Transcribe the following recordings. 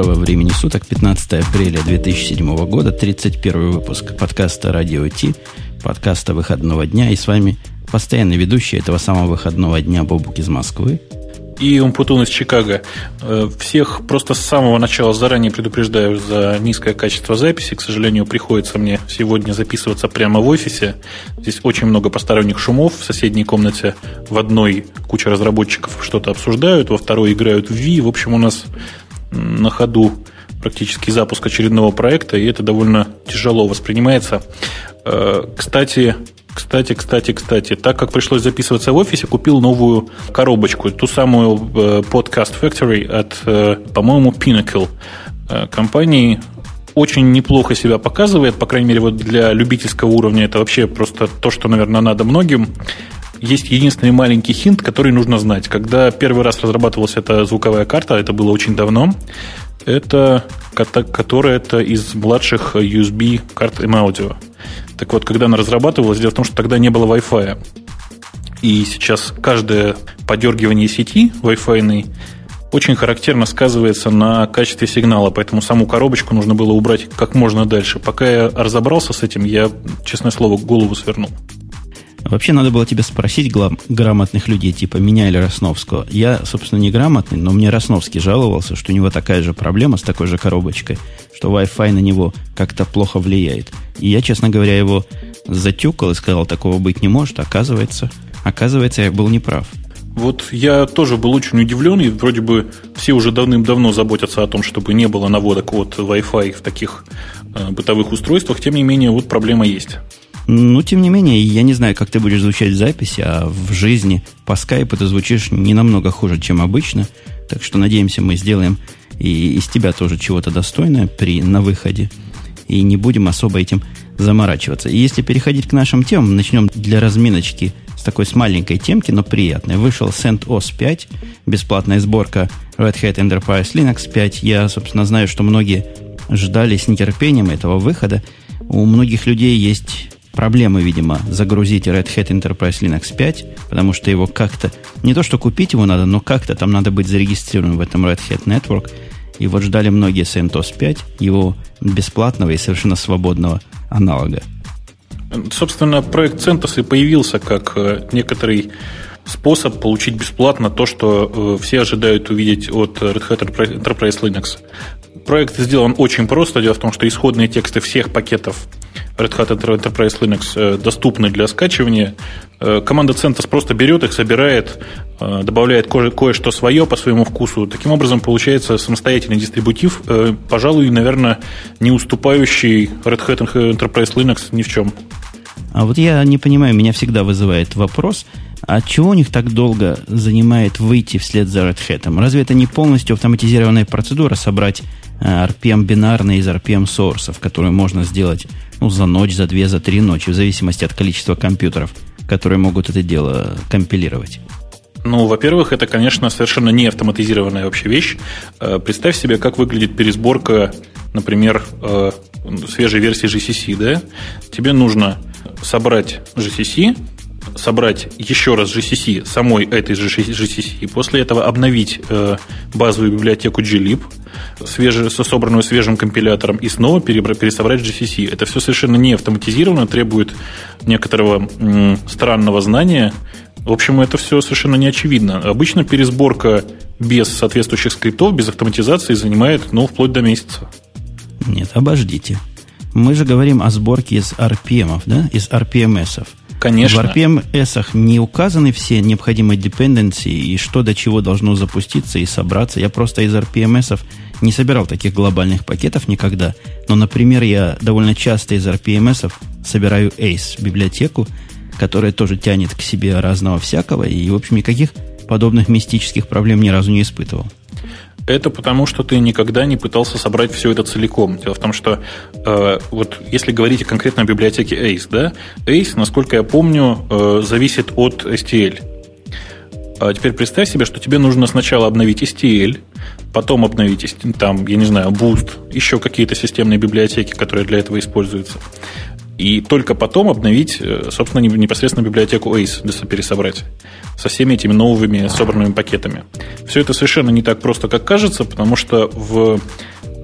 доброго времени суток, 15 апреля 2007 года, 31 выпуск подкаста «Радио Ти», подкаста выходного дня. И с вами постоянный ведущий этого самого выходного дня Бобук из Москвы. И Умпутун из Чикаго. Э, всех просто с самого начала заранее предупреждаю за низкое качество записи. К сожалению, приходится мне сегодня записываться прямо в офисе. Здесь очень много посторонних шумов. В соседней комнате в одной куча разработчиков что-то обсуждают, во второй играют в Ви. В общем, у нас на ходу практически запуск очередного проекта, и это довольно тяжело воспринимается. Э, кстати, кстати, кстати, кстати, так как пришлось записываться в офисе, купил новую коробочку, ту самую э, Podcast Factory от, э, по-моему, Pinnacle компании. Очень неплохо себя показывает, по крайней мере, вот для любительского уровня это вообще просто то, что, наверное, надо многим есть единственный маленький хинт, который нужно знать. Когда первый раз разрабатывалась эта звуковая карта, это было очень давно, это которая это из младших USB карт M-Audio. Так вот, когда она разрабатывалась, дело в том, что тогда не было Wi-Fi. И сейчас каждое подергивание сети Wi-Fi очень характерно сказывается на качестве сигнала, поэтому саму коробочку нужно было убрать как можно дальше. Пока я разобрался с этим, я, честное слово, голову свернул. Вообще надо было тебя спросить грамотных людей, типа меня или Росновского. Я, собственно, не грамотный, но мне Росновский жаловался, что у него такая же проблема с такой же коробочкой, что Wi-Fi на него как-то плохо влияет. И я, честно говоря, его затюкал и сказал, такого быть не может. Оказывается, оказывается, я был неправ. Вот я тоже был очень удивлен, и вроде бы все уже давным-давно заботятся о том, чтобы не было наводок от Wi-Fi в таких э, бытовых устройствах. Тем не менее, вот проблема есть. Ну, тем не менее, я не знаю, как ты будешь звучать в записи, а в жизни по скайпу ты звучишь не намного хуже, чем обычно. Так что, надеемся, мы сделаем и из тебя тоже чего-то достойное при, на выходе. И не будем особо этим заморачиваться. И если переходить к нашим темам, начнем для разминочки с такой с маленькой темки, но приятной. Вышел CentOS 5, бесплатная сборка Red Hat Enterprise Linux 5. Я, собственно, знаю, что многие ждали с нетерпением этого выхода. У многих людей есть проблемы, видимо, загрузить Red Hat Enterprise Linux 5, потому что его как-то, не то что купить его надо, но как-то там надо быть зарегистрированным в этом Red Hat Network. И вот ждали многие CentOS 5, его бесплатного и совершенно свободного аналога. Собственно, проект CentOS и появился как э, некоторый способ получить бесплатно то, что э, все ожидают увидеть от Red Hat Enterprise Linux. Проект сделан очень просто. Дело в том, что исходные тексты всех пакетов Red Hat Enterprise Linux э, доступны для скачивания. Э, команда CentOS просто берет их, собирает, э, добавляет кое-что свое по своему вкусу. Таким образом, получается самостоятельный дистрибутив, пожалуй, наверное, не уступающий Red Hat Enterprise Linux ни в чем. А вот я не понимаю, меня всегда вызывает вопрос, а чего у них так долго занимает выйти вслед за Red Hat? Разве это не полностью автоматизированная процедура собрать RPM бинарные из RPM сорсов, которые можно сделать ну, за ночь, за две, за три ночи, в зависимости от количества компьютеров, которые могут это дело компилировать. Ну, во-первых, это, конечно, совершенно не автоматизированная вообще вещь. Э, представь себе, как выглядит пересборка, например, э, свежей версии GCC, да? Тебе нужно собрать GCC, собрать еще раз GCC самой этой же GCC, и после этого обновить э, базовую библиотеку glib, свеже, собранную свежим компилятором, и снова пересобрать GCC. Это все совершенно не автоматизировано, требует некоторого м, странного знания. В общем, это все совершенно не очевидно. Обычно пересборка без соответствующих скриптов, без автоматизации занимает, ну, вплоть до месяца. Нет, обождите. Мы же говорим о сборке из RPM, да, из RPMS. Конечно. В RPMS не указаны все необходимые dependency и что до чего должно запуститься и собраться. Я просто из RPMS не собирал таких глобальных пакетов никогда. Но, например, я довольно часто из RPMS собираю ACE библиотеку, которая тоже тянет к себе разного всякого. И, в общем, никаких подобных мистических проблем ни разу не испытывал. Это потому, что ты никогда не пытался собрать все это целиком. Дело в том, что э, вот если говорить конкретно о библиотеке ACE, да, ACE, насколько я помню, э, зависит от STL. А теперь представь себе, что тебе нужно сначала обновить STL, потом обновить там, я не знаю, Boost, еще какие-то системные библиотеки, которые для этого используются. И только потом обновить, э, собственно, непосредственно библиотеку ACE, пересобрать со всеми этими новыми собранными пакетами. Все это совершенно не так просто, как кажется, потому что в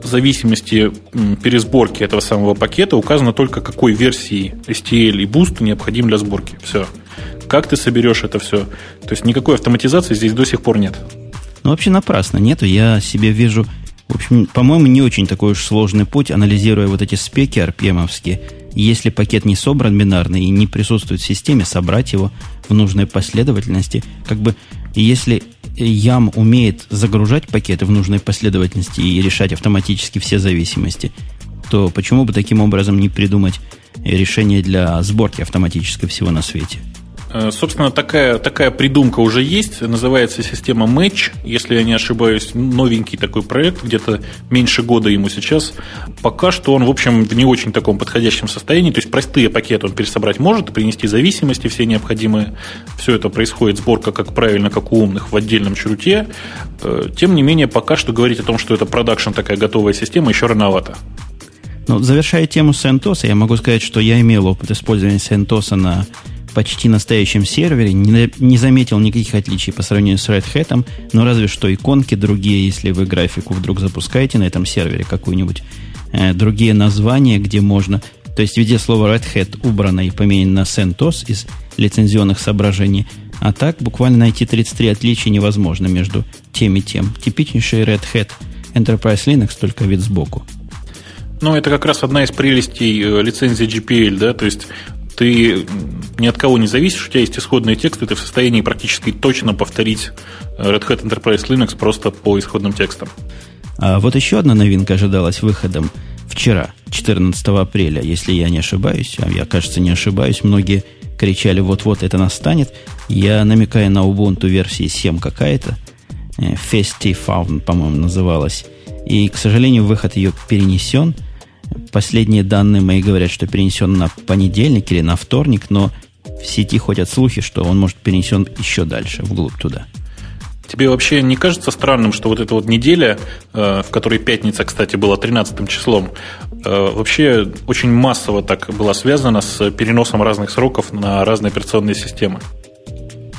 зависимости пересборки этого самого пакета указано только какой версии STL и Boost необходим для сборки. Все. Как ты соберешь это все? То есть никакой автоматизации здесь до сих пор нет. Ну, вообще напрасно нету. Я себе вижу, в общем, по-моему, не очень такой уж сложный путь, анализируя вот эти спеки rpm если пакет не собран бинарный и не присутствует в системе, собрать его в нужной последовательности. Как бы если Ям умеет загружать пакеты в нужной последовательности и решать автоматически все зависимости, то почему бы таким образом не придумать решение для сборки автоматической всего на свете? Э, собственно, такая, такая придумка уже есть, называется система Match, если я не ошибаюсь, новенький такой проект, где-то меньше года ему сейчас. Пока что он, в общем, в не очень таком подходящем состоянии, то есть простые пакеты он пересобрать может, принести зависимости все необходимые, все это происходит, сборка как правильно, как у умных в отдельном чруте. Э, тем не менее, пока что говорить о том, что это продакшн такая готовая система, еще рановато. Ну, завершая тему CentOS, я могу сказать, что я имел опыт использования CentOS на почти настоящем сервере, не, не заметил никаких отличий по сравнению с Red Hat, но разве что иконки другие, если вы графику вдруг запускаете на этом сервере какую-нибудь, э, другие названия, где можно... То есть везде слово Red Hat убрано и поменено на CentOS из лицензионных соображений, а так буквально найти 33 отличия невозможно между тем и тем. Типичнейший Red Hat Enterprise Linux, только вид сбоку. Ну, это как раз одна из прелестей э, лицензии GPL, да, то есть ты ни от кого не зависишь, у тебя есть исходные тексты, ты в состоянии практически точно повторить Red Hat Enterprise Linux просто по исходным текстам. А вот еще одна новинка ожидалась выходом вчера, 14 апреля, если я не ошибаюсь, а я, кажется, не ошибаюсь, многие кричали, вот-вот это настанет. Я намекаю на Ubuntu версии 7 какая-то, э, Festifound, по-моему, называлась. И, к сожалению, выход ее перенесен – Последние данные мои говорят, что перенесен на понедельник или на вторник, но в сети ходят слухи, что он может перенесен еще дальше, вглубь туда. Тебе вообще не кажется странным, что вот эта вот неделя, э, в которой пятница, кстати, была 13 числом, э, вообще очень массово так была связана с переносом разных сроков на разные операционные системы?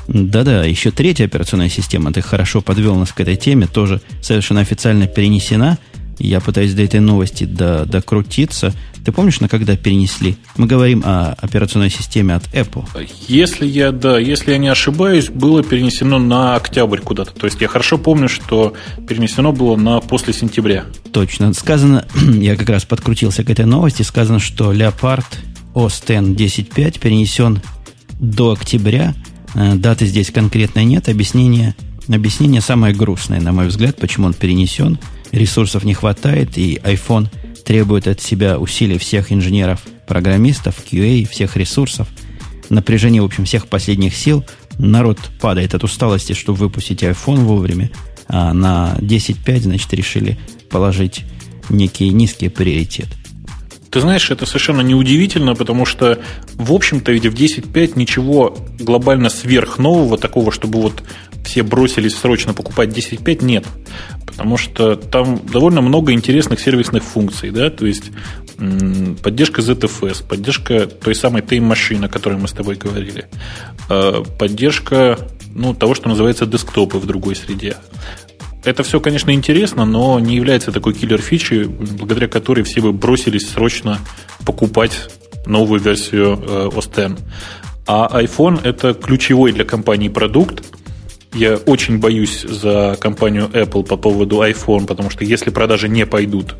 Да-да, еще третья операционная система, ты хорошо подвел нас к этой теме, тоже совершенно официально перенесена – я пытаюсь до этой новости до, докрутиться. Ты помнишь, на когда перенесли? Мы говорим о операционной системе от Apple. Если я, да, если я не ошибаюсь, было перенесено на октябрь куда-то. То есть я хорошо помню, что перенесено было на после сентября. Точно. Сказано, я как раз подкрутился к этой новости, сказано, что Leopard OS X 10.5 перенесен до октября. Э, даты здесь конкретной нет. Объяснение, объяснение самое грустное, на мой взгляд, почему он перенесен – ресурсов не хватает, и iPhone требует от себя усилий всех инженеров, программистов, QA, всех ресурсов, напряжение, в общем, всех последних сил. Народ падает от усталости, чтобы выпустить iPhone вовремя, а на 10.5, значит, решили положить некий низкий приоритет. Ты знаешь, это совершенно неудивительно, потому что, в общем-то, ведь в 10.5 ничего глобально сверхнового, такого, чтобы вот все бросились срочно покупать 10.5, нет. Потому что там довольно много интересных сервисных функций, да, то есть поддержка ZFS, поддержка той самой тайм-машины, о которой мы с тобой говорили, э, поддержка ну, того, что называется десктопы в другой среде. Это все, конечно, интересно, но не является такой киллер-фичей, благодаря которой все бы бросились срочно покупать новую версию э, OS X. А iPhone – это ключевой для компании продукт, я очень боюсь за компанию Apple по поводу iPhone, потому что если продажи не пойдут,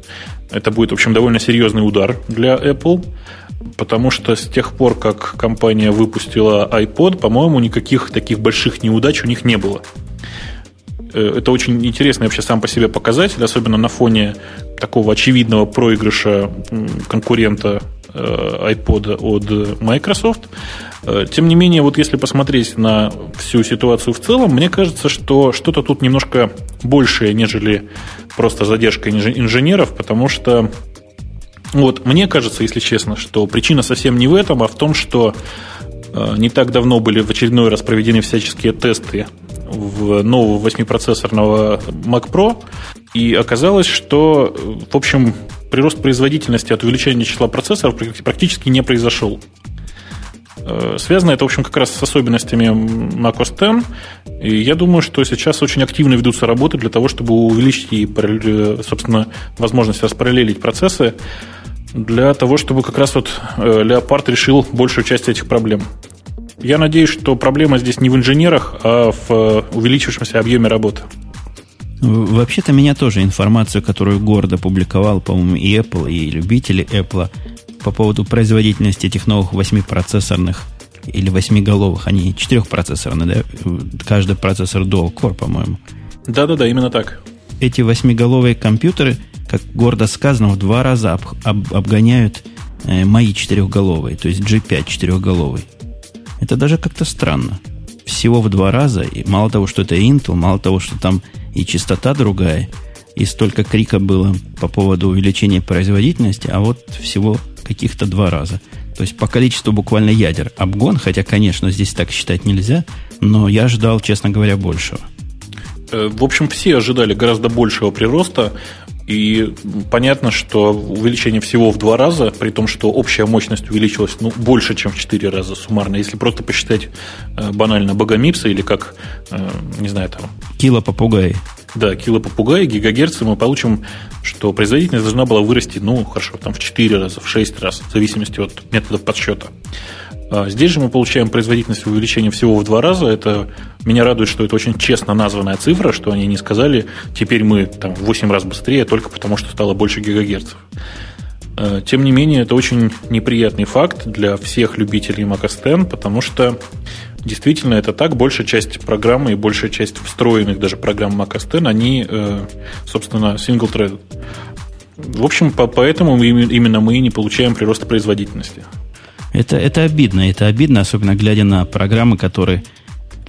это будет, в общем, довольно серьезный удар для Apple, потому что с тех пор, как компания выпустила iPod, по-моему, никаких таких больших неудач у них не было. Э, это очень интересный вообще сам по себе показатель, особенно на фоне такого очевидного проигрыша конкурента э, iPod от Microsoft. Э, тем не менее, вот если посмотреть на всю ситуацию в целом, мне кажется, что что-то тут немножко большее, нежели просто задержка инженеров, потому что вот мне кажется, если честно, что причина совсем не в этом, а в том, что не так давно были в очередной раз проведены всяческие тесты в нового 8-процессорного Mac Pro, и оказалось, что, в общем, прирост производительности от увеличения числа процессоров практически не произошел. Э, связано это, в общем, как раз с особенностями macOS X. И я думаю, что сейчас очень активно ведутся работы для того, чтобы увеличить и, собственно, возможность распараллелить процессы для того, чтобы как раз вот Leopard решил большую часть этих проблем. Я надеюсь, что проблема здесь не в инженерах, а в э, увеличившемся объеме работы. Вообще-то меня тоже информацию, которую гордо публиковал, по-моему, и Apple, и любители Apple по поводу производительности этих новых восьмипроцессорных или восьмиголовых, они четырехпроцессорные, да? Каждый процессор Dual Core, по-моему. Да-да-да, именно так. Эти восьмиголовые компьютеры, как гордо сказано, в два раза об, об, обгоняют э, мои четырехголовые, то есть G5 четырехголовый. Это даже как-то странно. Всего в два раза, и мало того, что это Intel, мало того, что там и частота другая, и столько крика было по поводу увеличения производительности, а вот всего каких-то два раза. То есть по количеству буквально ядер обгон, хотя, конечно, здесь так считать нельзя, но я ждал, честно говоря, большего. Э, в общем, все ожидали гораздо большего прироста. И понятно, что увеличение всего в два раза, при том, что общая мощность увеличилась ну, больше, чем в четыре раза суммарно. Если просто посчитать э, банально богомипса или как, э, не знаю, там... Кило попугай. Да, кило попугай, гигагерцы, мы получим, что производительность должна была вырасти, ну, хорошо, там в 4 раза, в 6 раз, в зависимости от метода подсчета. А здесь же мы получаем производительность увеличения всего в два раза. Это меня радует, что это очень честно названная цифра, что они не сказали, теперь мы там, в 8 раз быстрее только потому, что стало больше гигагерцев. А, тем не менее, это очень неприятный факт для всех любителей Mac OS X, потому что действительно это так. Большая часть программы и большая часть встроенных даже программ Mac OS X, они, э, собственно, single-threaded. В общем, поэтому именно мы не получаем прироста производительности. Это, это обидно. Это обидно, особенно глядя на программы, которые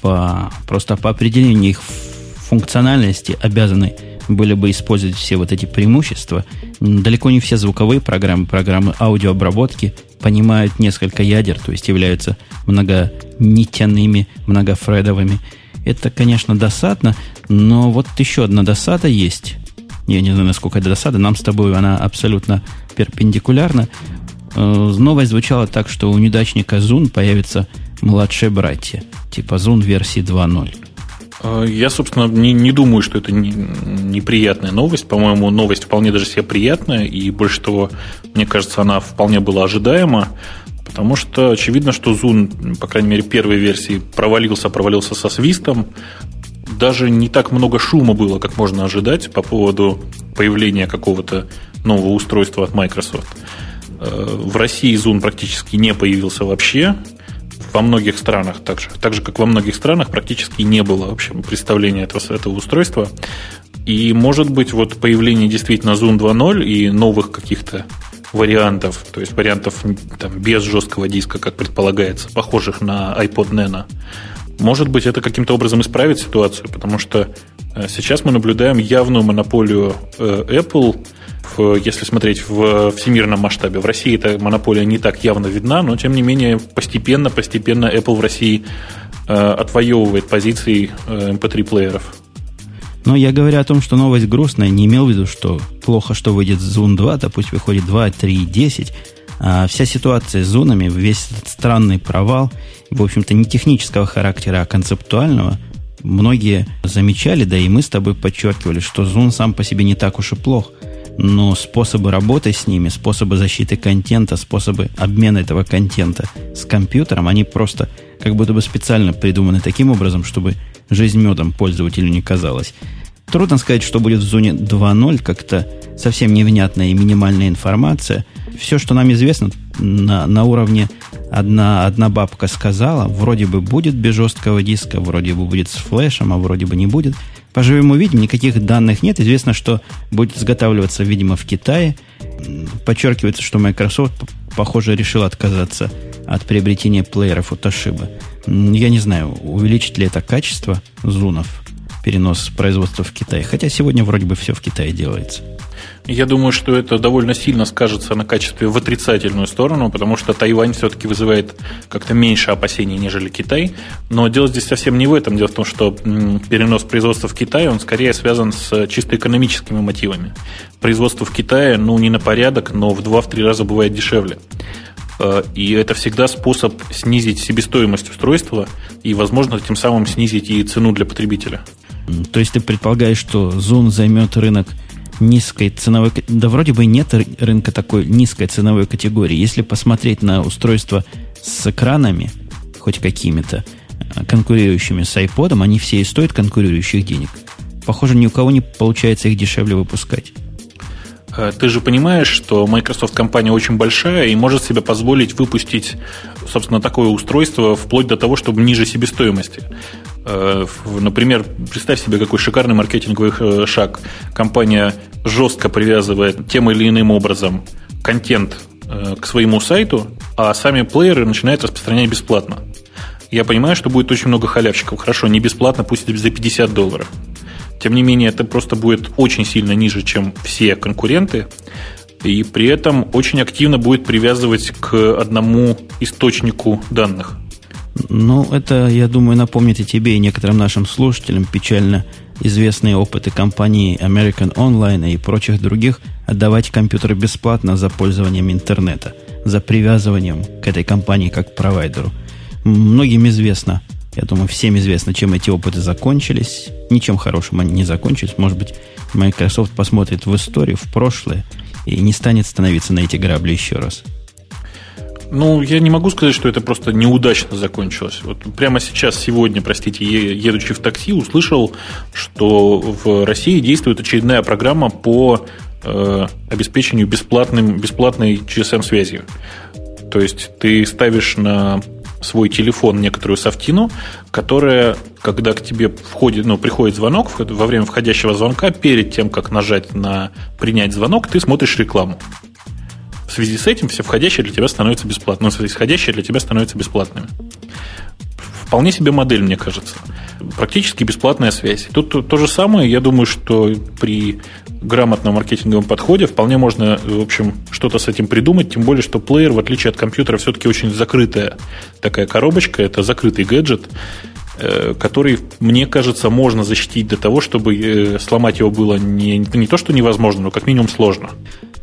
по, просто по определению их функциональности обязаны были бы использовать все вот эти преимущества. Далеко не все звуковые программы, программы аудиообработки понимают несколько ядер, то есть являются многонитяными, многофредовыми. Это, конечно, досадно, но вот еще одна досада есть. Я не знаю, насколько это досада. Нам с тобой она абсолютно перпендикулярна. Э, новость звучала так, что у неудачника Zoom появятся младшие братья, типа Zoom версии 2.0. Э, я, собственно, не, не думаю, что это не, неприятная новость. По-моему, новость вполне даже себе приятная, и больше того, мне кажется, она вполне была ожидаема, потому что очевидно, что Zoom, по крайней мере, первой версии провалился, провалился со свистом. Даже не так много шума было, как можно ожидать по поводу появления какого-то нового устройства от Microsoft. В России Zoom практически не появился вообще. Во многих странах, так же, так же как во многих странах, практически не было вообще представления этого, этого устройства. И, может быть, вот появление действительно Zoom 2.0 и новых каких-то вариантов, то есть вариантов там, без жесткого диска, как предполагается, похожих на iPod Nano, может быть, это каким-то образом исправит ситуацию, потому что э, сейчас мы наблюдаем явную монополию э, Apple если смотреть в всемирном масштабе. В России эта монополия не так явно видна, но тем не менее постепенно, постепенно Apple в России э, отвоевывает позиции э, MP3-плееров. Но я говорю о том, что новость грустная, не имел в виду, что плохо, что выйдет Zoom 2, да пусть выходит 2, 3, 10. А вся ситуация с зонами, весь этот странный провал, в общем-то, не технического характера, а концептуального, многие замечали, да и мы с тобой подчеркивали, что Zoom сам по себе не так уж и плох – но способы работы с ними, способы защиты контента, способы обмена этого контента с компьютером, они просто как будто бы специально придуманы таким образом, чтобы жизнь медом пользователю не казалась. Трудно сказать, что будет в зоне 2.0, как-то совсем невнятная и минимальная информация. Все, что нам известно на, на уровне одна, одна бабка сказала, вроде бы будет без жесткого диска, вроде бы будет с флешем, а вроде бы не будет – Поживем увидим, никаких данных нет. Известно, что будет изготавливаться, видимо, в Китае. Подчеркивается, что Microsoft, похоже, решил отказаться от приобретения плееров у Toshiba. Я не знаю, увеличит ли это качество зунов. Перенос производства в Китай. Хотя сегодня вроде бы все в Китае делается. Я думаю, что это довольно сильно скажется на качестве в отрицательную сторону, потому что Тайвань все-таки вызывает как-то меньше опасений, нежели Китай. Но дело здесь совсем не в этом. Дело в том, что перенос производства в Китай, он скорее связан с чисто экономическими мотивами. Производство в Китае, ну, не на порядок, но в 2-3 раза бывает дешевле. Э, и это всегда способ снизить себестоимость устройства и, возможно, тем самым снизить и цену для потребителя. То есть ты предполагаешь, что Zoom займет рынок низкой ценовой... Да вроде бы нет рынка такой низкой ценовой категории. Если посмотреть на устройства с экранами, хоть какими-то, э, конкурирующими с iPod, они все и стоят конкурирующих денег. Похоже, ни у кого не получается их дешевле выпускать. Э, ты же понимаешь, что Microsoft компания очень большая и может себе позволить выпустить, собственно, такое устройство вплоть до того, чтобы ниже себестоимости. Э, например, представь себе, какой шикарный маркетинговый э, шаг. Компания жестко привязывает тем или иным образом контент э, к своему сайту, а сами плееры начинают распространять бесплатно. Я понимаю, что будет очень много халявщиков. Хорошо, не бесплатно, пусть за 50 долларов. Тем не менее, это просто будет очень сильно ниже, чем все конкуренты. И при этом очень активно будет привязывать к одному источнику данных – ну, это, я думаю, напомнит и тебе, и некоторым нашим слушателям печально известные опыты компании American Online и прочих других отдавать компьютеры бесплатно за пользованием интернета, за привязыванием к этой компании как к провайдеру. Многим известно, я думаю, всем известно, чем эти опыты закончились. Ничем хорошим они не закончились. Может быть, Microsoft посмотрит в историю, в прошлое и не станет становиться на эти грабли еще раз. Ну, я не могу сказать, что это просто неудачно закончилось. Вот прямо сейчас, сегодня, простите, едучи в такси, услышал, что в России действует очередная программа по э, обеспечению бесплатным, бесплатной GSM-связью. То есть ты ставишь на свой телефон некоторую софтину, которая, когда к тебе входит, ну, приходит звонок, во время входящего звонка, перед тем, как нажать на принять звонок, ты смотришь рекламу в связи с этим все входящие для тебя становятся бесплатными, ну, исходящие для тебя становятся бесплатными. Вполне себе модель, мне кажется. Практически бесплатная связь. Тут то, то же самое, я думаю, что при грамотном маркетинговом подходе вполне можно, в общем, что-то с этим придумать, тем более, что плеер, в отличие от компьютера, все-таки очень закрытая такая коробочка, это закрытый гаджет, э, который, мне кажется, можно защитить до того, чтобы э, сломать его было не, не то, что невозможно, но как минимум сложно.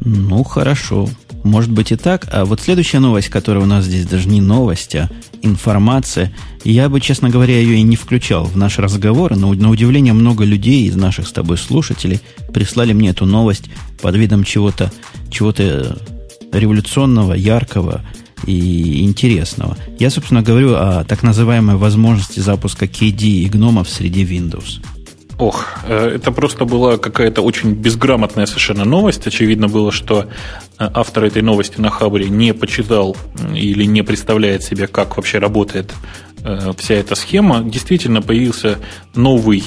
Ну, хорошо. Может быть и так. А вот следующая новость, которая у нас здесь даже не новость, а информация, я бы, честно говоря, ее и не включал в наш разговор, но на удивление много людей из наших с тобой слушателей прислали мне эту новость под видом чего-то чего революционного, яркого и интересного. Я, собственно, говорю о так называемой возможности запуска KD и гномов среди Windows. Ох, э, это просто была какая-то очень безграмотная совершенно новость. Очевидно было, что э, автор этой новости на Хабре не почитал или не представляет себе, как вообще работает э, вся эта схема. Действительно появился новый,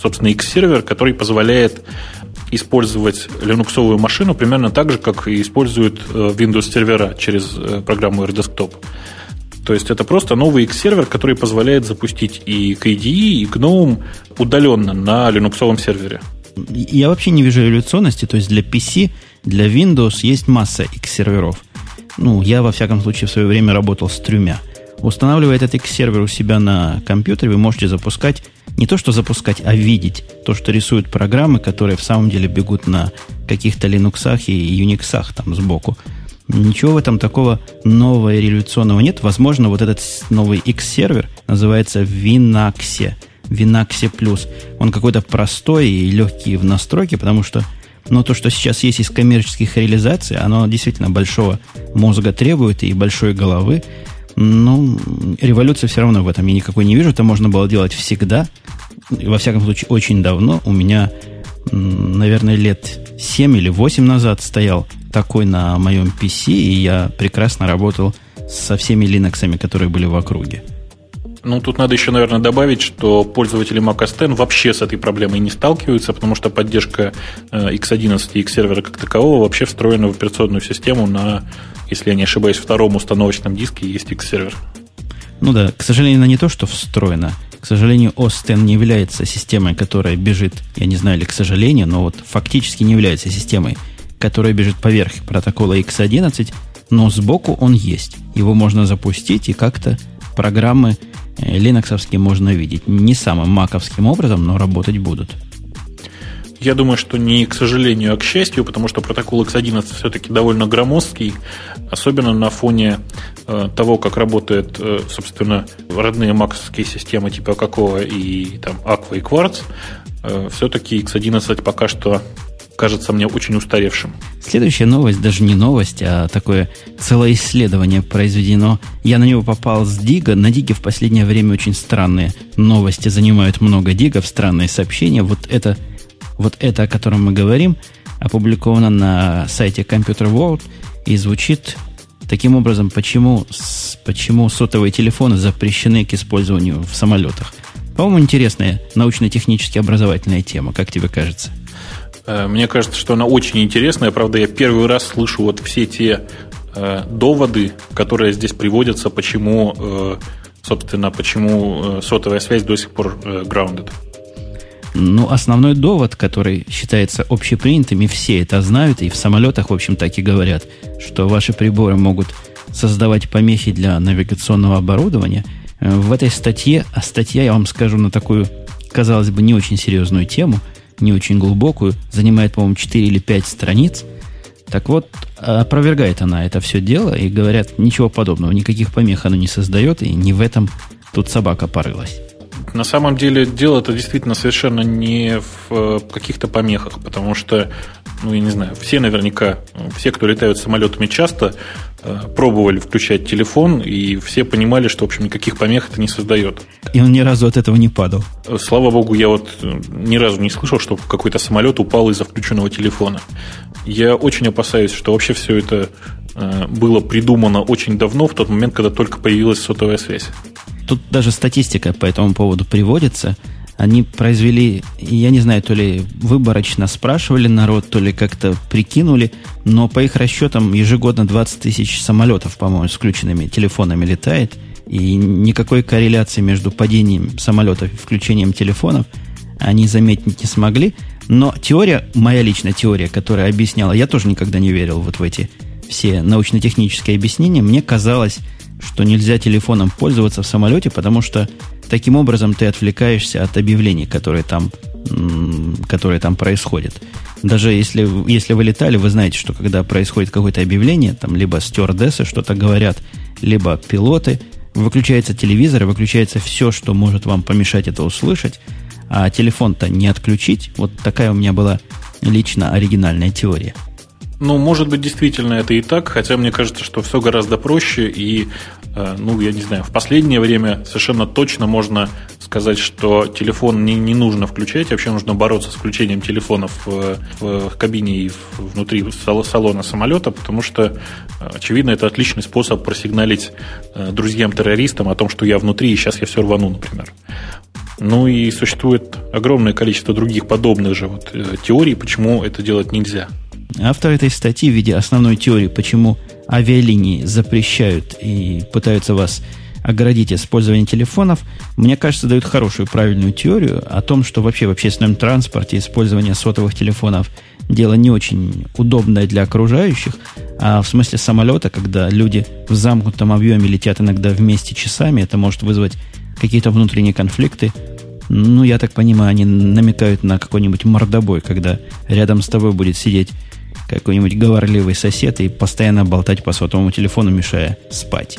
собственно, X-сервер, который позволяет использовать линуксовую машину примерно так же, как и используют Windows сервера через программу AirDesktop. То есть это просто новый X-сервер, который позволяет запустить и KDE, и GNOME удаленно на линуксовом сервере. Я вообще не вижу революционности. То есть для PC, для Windows есть масса X-серверов. Ну, я, во всяком случае, в свое время работал с тремя. Устанавливая этот X-сервер у себя на компьютере, вы можете запускать, не то что запускать, а видеть то, что рисуют программы, которые в самом деле бегут на каких-то Linux и Unix там сбоку. Ничего в этом такого нового и революционного нет. Возможно, вот этот новый X-сервер называется Vinaxia. Vinaxia Plus. Он какой-то простой и легкий в настройке, потому что но то, что сейчас есть из коммерческих реализаций, оно действительно большого мозга требует и большой головы. Ну, революции все равно в этом я никакой не вижу. Это можно было делать всегда. Во всяком случае, очень давно. У меня, наверное, лет 7 или 8 назад стоял такой на моем PC, и я прекрасно работал со всеми Linux, которые были в округе. Ну, тут надо еще, наверное, добавить, что пользователи Mac OS X вообще с этой проблемой не сталкиваются, потому что поддержка X11 э, и X-сервера как такового вообще встроена в операционную систему на, если я не ошибаюсь, втором установочном диске есть X-сервер. Ну да, к сожалению, она не то, что встроена. К сожалению, OS X не является системой, которая бежит, я не знаю, ли к сожалению, но вот фактически не является системой, которая бежит поверх протокола X11, но сбоку он есть. Его можно запустить и как-то программы э, линоксовские можно видеть. Не самым маковским образом, но работать будут. Я думаю, что не к сожалению, а к счастью, потому что протокол X11 все-таки довольно громоздкий, особенно на фоне э, того, как работают, э, собственно, родные маковские системы типа какого и там Aqua и Quartz. Все-таки X11 пока что кажется мне очень устаревшим. Следующая новость, даже не новость, а такое целое исследование произведено. Я на него попал с Дига. На Диге в последнее время очень странные новости занимают много Дигов, странные сообщения. Вот это вот это, о котором мы говорим, опубликовано на сайте Computer World и звучит таким образом, почему, почему сотовые телефоны запрещены к использованию в самолетах. По-моему, интересная научно-технически образовательная тема, как тебе кажется? Э, мне кажется, что она очень интересная. Правда, я первый раз слышу вот все те э, доводы, которые здесь приводятся, почему, э, собственно, почему э, сотовая связь до сих пор grounded. Ну, основной довод, который считается общепринятым, и все это знают, и в самолетах, в общем, так и говорят, что ваши приборы могут создавать помехи для навигационного оборудования. В этой статье, а статья, я вам скажу, на такую, казалось бы, не очень серьезную тему, не очень глубокую, занимает, по-моему, 4 или 5 страниц. Так вот, опровергает она это все дело, и говорят, ничего подобного, никаких помех оно не создает, и не в этом тут собака порылась. На самом деле дело это действительно совершенно не в э, каких-то помехах, потому что, ну, я не знаю, все наверняка, все, кто летают самолетами часто, э, пробовали включать телефон, и все понимали, что, в общем, никаких помех это не создает. И он ни разу от этого не падал. Слава богу, я вот э, ни разу не слышал, что какой-то самолет упал из-за включенного телефона. Я очень опасаюсь, что вообще все это было придумано очень давно, в тот момент, когда только появилась сотовая связь. Тут даже статистика по этому поводу приводится. Они произвели, я не знаю, то ли выборочно спрашивали народ, то ли как-то прикинули, но по их расчетам ежегодно 20 тысяч самолетов, по-моему, с включенными телефонами летает, и никакой корреляции между падением самолетов и включением телефонов они заметить не смогли. Но теория, моя личная теория, которая объясняла, я тоже никогда не верил вот в эти все научно-технические объяснения, мне казалось, что нельзя телефоном пользоваться в самолете, потому что таким образом ты отвлекаешься от объявлений, которые там, которые там происходят. Даже если, если вы летали, вы знаете, что когда происходит какое-то объявление, там либо стюардессы что-то говорят, либо пилоты, выключается телевизор, выключается все, что может вам помешать это услышать, а телефон-то не отключить. Вот такая у меня была лично оригинальная теория. Ну, может быть, действительно это и так, хотя мне кажется, что все гораздо проще, и, э, ну, я не знаю, в последнее время совершенно точно можно сказать, что телефон не, не нужно включать, вообще нужно бороться с включением телефонов в, в кабине и внутри салона самолета, потому что, очевидно, это отличный способ просигналить э, друзьям-террористам о том, что я внутри, и сейчас я все рвану, например. Ну и существует огромное количество других подобных же вот э, теорий, почему это делать нельзя. Автор этой статьи в виде основной теории, почему авиалинии запрещают и пытаются вас оградить использование телефонов, мне кажется, дают хорошую, правильную теорию о том, что вообще в общественном транспорте использование сотовых телефонов дело не очень удобное для окружающих, а в смысле самолета, когда люди в замкнутом объеме летят иногда вместе часами, это может вызвать какие-то внутренние конфликты. Ну, я так понимаю, они намекают на какой-нибудь мордобой, когда рядом с тобой будет сидеть какой-нибудь говорливый сосед и постоянно болтать по сотовому телефону, мешая спать.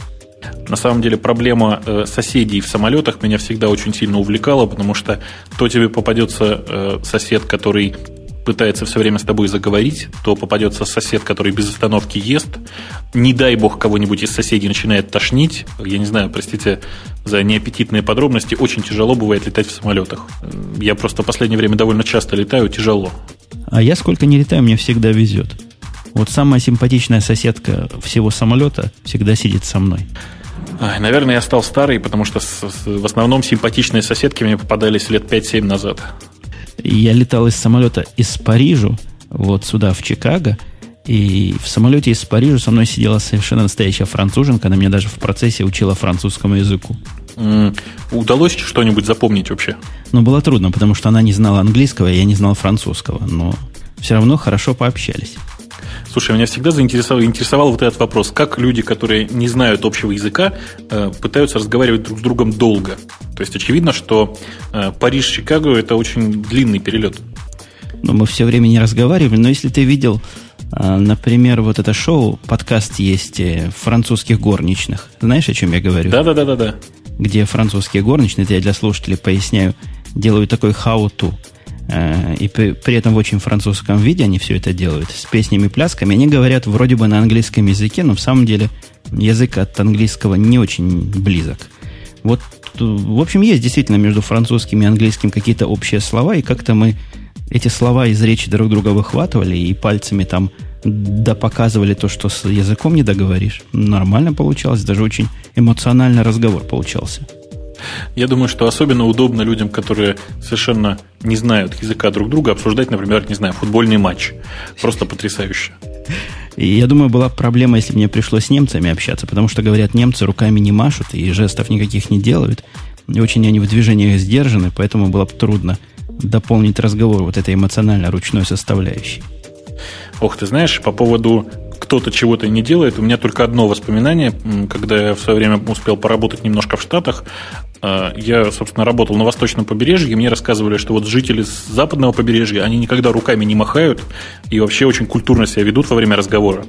На самом деле проблема э, соседей в самолетах меня всегда очень сильно увлекала, потому что то тебе попадется э, сосед, который пытается все время с тобой заговорить, то попадется сосед, который без остановки ест. Не дай бог кого-нибудь из соседей начинает тошнить. Я не знаю, простите за неаппетитные подробности. Очень тяжело бывает летать в самолетах. Я просто в последнее время довольно часто летаю, тяжело. А я сколько не летаю, мне всегда везет. Вот самая симпатичная соседка всего самолета всегда сидит со мной. Ай, наверное, я стал старый, потому что в основном симпатичные соседки мне попадались лет 5-7 назад. Я летал из самолета из Парижа вот сюда, в Чикаго, и в самолете из Парижа со мной сидела совершенно настоящая француженка. Она меня даже в процессе учила французскому языку. Удалось что-нибудь запомнить вообще? Ну, было трудно, потому что она не знала английского, я не знал французского, но все равно хорошо пообщались. Слушай, меня всегда заинтересовал интересовал вот этот вопрос. Как люди, которые не знают общего языка, э, пытаются разговаривать друг с другом долго? То есть очевидно, что э, Париж-Чикаго – это очень длинный перелет. Ну, мы все время не разговаривали, но если ты видел, э, например, вот это шоу, подкаст есть французских горничных. Знаешь, о чем я говорю? Да-да-да-да. Где французские горничные, это я для слушателей поясняю, делают такой how-to – и при, при этом в очень французском виде они все это делают, с песнями и плясками. Они говорят вроде бы на английском языке, но в самом деле язык от английского не очень близок. Вот, в общем, есть действительно между французским и английским какие-то общие слова, и как-то мы эти слова из речи друг друга выхватывали и пальцами там да показывали то, что с языком не договоришь. Нормально получалось, даже очень эмоциональный разговор получался. Я думаю, что особенно удобно людям, которые совершенно не знают языка друг друга, обсуждать, например, не знаю, футбольный матч. Просто потрясающе. И я думаю, была проблема, если мне пришлось с немцами общаться, потому что, говорят, немцы руками не машут и жестов никаких не делают. И очень они в движениях сдержаны, поэтому было бы трудно дополнить разговор вот этой эмоционально-ручной составляющей. Ох, ты знаешь, по поводу кто-то чего-то не делает. У меня только одно воспоминание, когда я в свое время успел поработать немножко в Штатах. А, я, собственно, работал на восточном побережье, и мне рассказывали, что вот жители с западного побережья, они никогда руками не махают и вообще очень культурно себя ведут во время разговора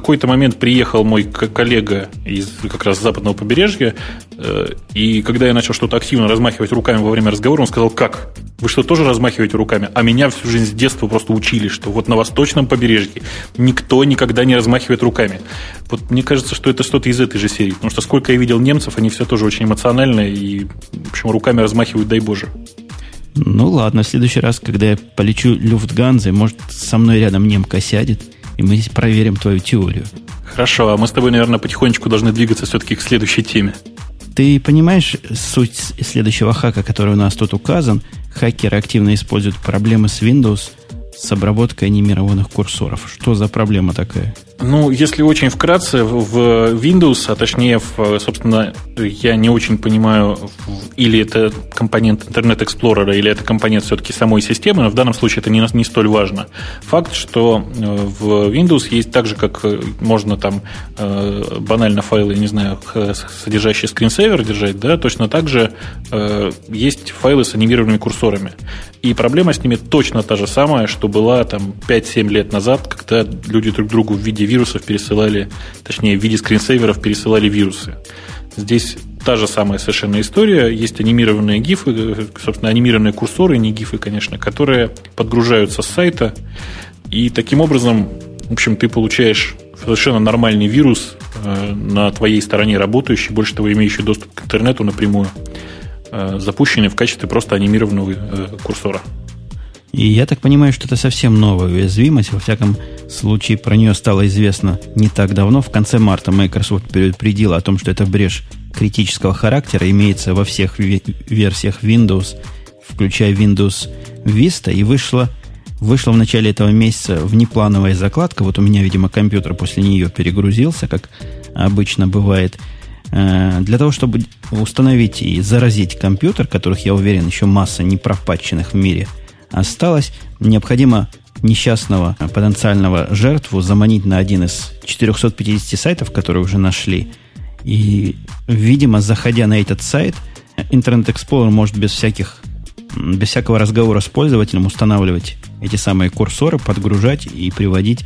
какой-то момент приехал мой коллега из как раз западного побережья, э, и когда я начал что-то активно размахивать руками во время разговора, он сказал, как? Вы что, тоже размахиваете руками? А меня всю жизнь с детства просто учили, что вот на восточном побережье никто никогда не размахивает руками. Вот мне кажется, что это что-то из этой же серии, потому что сколько я видел немцев, они все тоже очень эмоциональные, и, в общем, руками размахивают, дай боже. Ну ладно, в следующий раз, когда я полечу Люфтганзой, может, со мной рядом немка сядет – и мы здесь проверим твою теорию. Хорошо, а мы с тобой, наверное, потихонечку должны двигаться все-таки к следующей теме. Ты понимаешь суть следующего хака, который у нас тут указан? Хакеры активно используют проблемы с Windows с обработкой анимированных курсоров. Что за проблема такая? Ну, если очень вкратце, в Windows, а точнее, в, собственно, я не очень понимаю, или это компонент Internet Explorer, или это компонент все-таки самой системы, но в данном случае это не, не столь важно. Факт, что э, в Windows есть так же, как э, можно там э, банально файлы, не знаю, содержащие скринсейвер держать, да, точно так же есть файлы с анимированными курсорами. И проблема с ними точно та же самая, что была там 5-7 лет назад, когда люди друг другу в виде вирусов пересылали, точнее, в виде скринсейверов пересылали вирусы. Здесь та же самая совершенно история. Есть анимированные гифы, собственно, анимированные курсоры, не гифы, конечно, которые подгружаются с сайта. И таким образом, в общем, ты получаешь совершенно нормальный вирус э, на твоей стороне работающий, больше того, имеющий доступ к интернету напрямую, э, запущенный в качестве просто анимированного э, курсора. И я так понимаю, что это совсем новая уязвимость. Во всяком случае, про нее стало известно не так давно. В конце марта Microsoft предупредила о том, что эта брешь критического характера имеется во всех версиях Windows, включая Windows Vista, и вышла, вышла в начале этого месяца внеплановая закладка. Вот у меня, видимо, компьютер после нее перегрузился, как обычно бывает. Э, для того, чтобы установить и заразить компьютер, которых, я уверен, еще масса непропатченных в мире – осталось. Необходимо несчастного потенциального жертву заманить на один из 450 сайтов, которые уже нашли. И, видимо, заходя на этот сайт, Internet Explorer может без всяких без всякого разговора с пользователем устанавливать эти самые курсоры, подгружать и приводить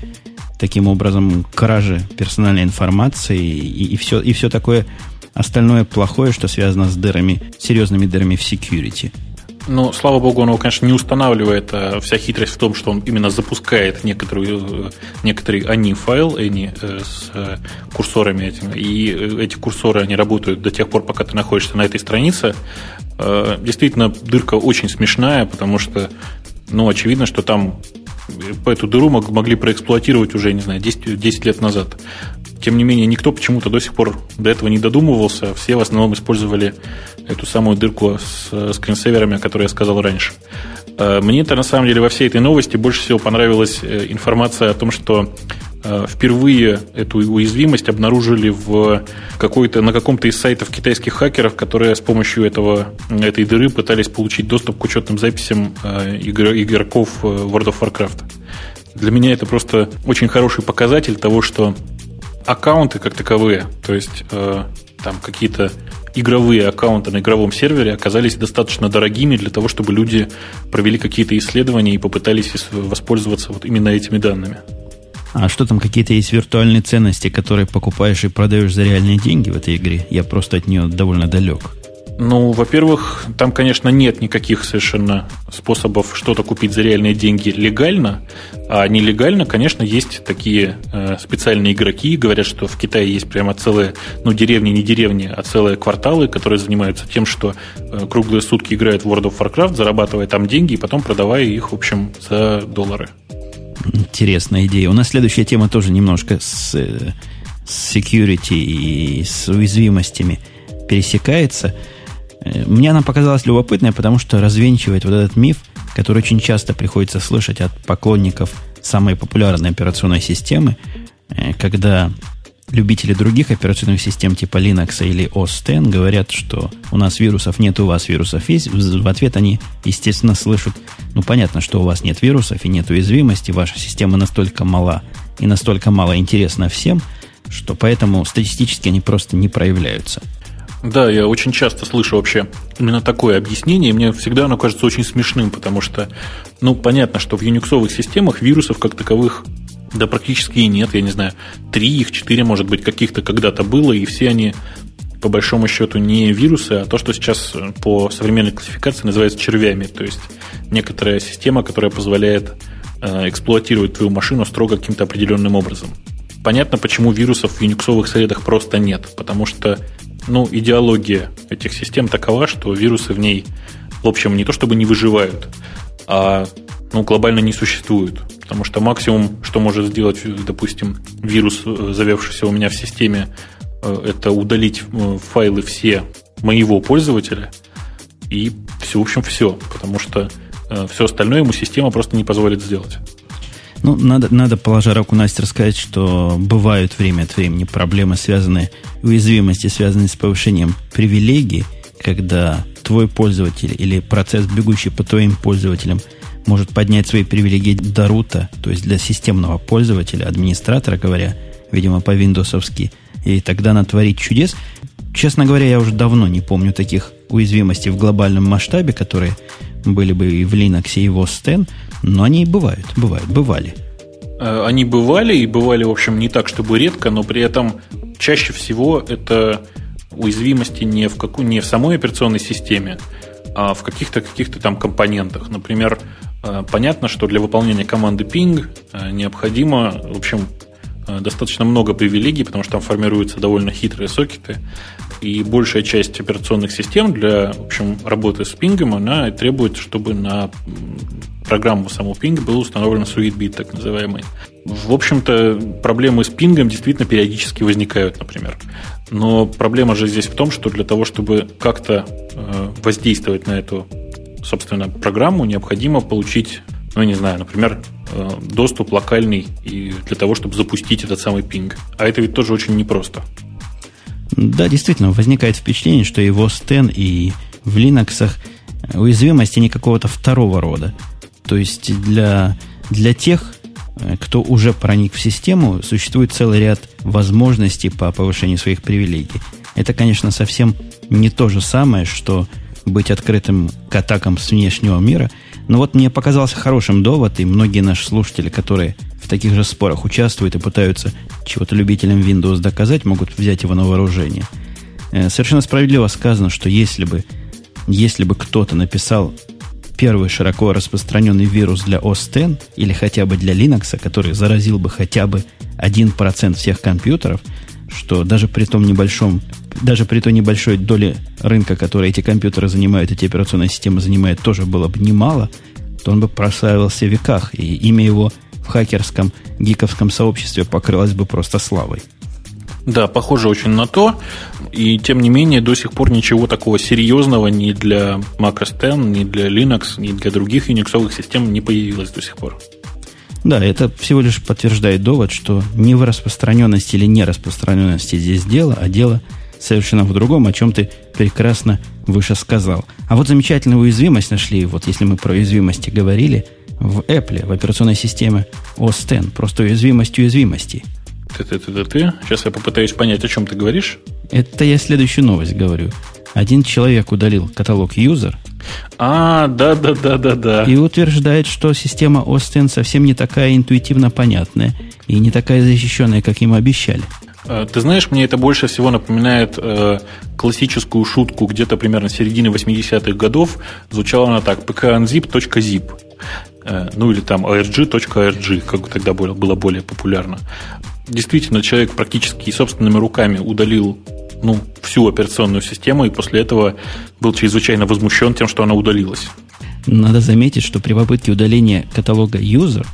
таким образом к краже персональной информации и, и, все, и все такое остальное плохое, что связано с дырами, серьезными дырами в security. Ну, слава богу, он его, конечно, не устанавливает. А вся хитрость в том, что он именно запускает некоторую, э, некоторый они файл они э, с э, курсорами этими. И эти курсоры, они работают до тех пор, пока ты находишься на этой странице. Действительно, дырка очень смешная, потому что, ну, очевидно, что там эту дыру могли проэксплуатировать уже, не знаю, 10, 10 лет назад. Тем не менее, никто почему-то до сих пор до этого не додумывался. Все в основном использовали эту самую дырку с скринсейверами, о которой я сказал раньше. Э, Мне-то на самом деле во всей этой новости больше всего понравилась э, информация о том, что впервые эту уязвимость обнаружили в какой-то, на каком-то из сайтов китайских хакеров, которые с помощью этого, этой дыры пытались получить доступ к учетным записям э, игроков э, World of Warcraft. Для меня это просто очень хороший показатель того, что аккаунты как таковые, то есть там какие-то игровые аккаунты на игровом сервере оказались достаточно дорогими для того, чтобы люди провели какие-то исследования и попытались воспользоваться вот именно этими данными. А что там, какие-то есть виртуальные ценности, которые покупаешь и продаешь за реальные деньги в этой игре? Я просто от нее довольно далек. Ну, во-первых, там, конечно, нет никаких совершенно способов что-то купить за реальные деньги легально, а нелегально, конечно, есть такие э, специальные игроки, говорят, что в Китае есть прямо целые, ну, деревни, не деревни, а целые кварталы, которые занимаются тем, что э, круглые сутки играют в World of Warcraft, зарабатывая там деньги и потом продавая их, в общем, за доллары. Интересная идея. У нас следующая тема тоже немножко с, э, с security и с уязвимостями пересекается – Э, мне она показалась любопытной, потому что развенчивает вот этот миф, который очень часто приходится слышать от поклонников самой популярной операционной системы, э, когда любители других операционных систем типа Linux или OS X говорят, что у нас вирусов нет, у вас вирусов есть. В ответ они, естественно, слышат, ну, понятно, что у вас нет вирусов и нет уязвимости, ваша система настолько мала и настолько мало интересна всем, что поэтому статистически они просто не проявляются. Да, я очень часто слышу вообще именно такое объяснение, и мне всегда оно кажется очень смешным, потому что, ну, понятно, что в юниксовых системах вирусов как таковых да практически и нет, я не знаю, три их, четыре, может быть, каких-то когда-то было, и все они по большому счету не вирусы, а то, что сейчас по современной классификации называется червями, то есть некоторая система, которая позволяет э, эксплуатировать твою машину строго каким-то определенным образом. Понятно, почему вирусов в юниксовых средах просто нет, потому что ну, идеология этих систем такова, что вирусы в ней, в общем, не то чтобы не выживают, а ну, глобально не существуют. Потому что максимум, что может сделать, допустим, вирус, э, завевшийся у меня в системе, э, это удалить э, файлы все моего пользователя, и все, в общем, все. Потому что все остальное ему система просто не позволит сделать. Ну, надо, надо, положа руку Насте, рассказать, что бывают время от времени проблемы, связанные, уязвимости, связанные с повышением привилегий, когда твой пользователь или процесс, бегущий по твоим пользователям, может поднять свои привилегии до рута, то есть для системного пользователя, администратора, говоря, видимо, по виндосовски, и тогда натворить чудес. Честно говоря, я уже давно не помню таких уязвимостей в глобальном масштабе, которые были бы и в Linux, и в OS X, но они бывают, бывают, бывали. Э, они бывали, и бывали, в общем, не так, чтобы редко, но при этом чаще всего это уязвимости не в, какую, не в самой операционной системе, а в каких-то каких там компонентах. Например, понятно, что для выполнения команды ping э, необходимо, в общем, достаточно много привилегий, потому что там формируются довольно хитрые сокеты, и большая часть операционных систем для в общем, работы с пингом, она требует, чтобы на программу саму пинг был установлен SweetBit, так называемый. В общем-то, проблемы с пингом действительно периодически возникают, например. Но проблема же здесь в том, что для того, чтобы как-то э, воздействовать на эту, собственно, программу, необходимо получить, ну, не знаю, например, э, доступ локальный и для того, чтобы запустить этот самый пинг. А это ведь тоже очень непросто. Да, действительно, возникает впечатление, что OS X, и в Linux уязвимости не какого-то второго рода. То есть для, для тех, э, кто уже проник в систему, существует целый ряд возможностей по повышению своих привилегий. Это, конечно, совсем не то же самое, что быть открытым к атакам с внешнего мира. Но вот мне показался хорошим довод, и многие наши слушатели, которые в таких же спорах участвуют и пытаются чего-то любителям Windows доказать, могут взять его на вооружение. Э, совершенно справедливо сказано, что если бы, если бы кто-то написал первый широко распространенный вирус для OS X или хотя бы для Linux, который заразил бы хотя бы 1% всех компьютеров, что даже при том небольшом, даже при той небольшой доле рынка, который эти компьютеры занимают, эти операционные системы занимают, тоже было бы немало, то он бы прославился в веках, и имя его в хакерском, гиковском сообществе покрылось бы просто славой. Да, похоже очень на то. И тем не менее, до сих пор ничего такого серьезного ни для Mac OS X, ни для Linux, ни для других Unix систем не появилось до сих пор. Да, это всего лишь подтверждает довод, что не в распространенности или нераспространенности здесь дело, а дело совершенно в другом, о чем ты прекрасно выше сказал. А вот замечательную уязвимость нашли, вот если мы про уязвимости говорили, в Apple, в операционной системе OS X. Просто уязвимость уязвимости. Ты-ты-ты-ты. Сейчас я попытаюсь понять, о чем ты говоришь. Это я следующую новость говорю. Один человек удалил каталог user. А, да, да, да, да, да. И утверждает, что система X совсем не такая интуитивно понятная и не такая защищенная, как ему обещали. Э, ты знаешь, мне это больше всего напоминает э, классическую шутку где-то примерно середины 80-х годов. Звучала она так, pkunzip.zip. Э, ну или там arg.arg, как тогда было, было более популярно. Действительно, человек практически собственными руками удалил ну, всю операционную систему, и после этого был чрезвычайно возмущен тем, что она удалилась. Надо заметить, что при попытке удаления каталога user,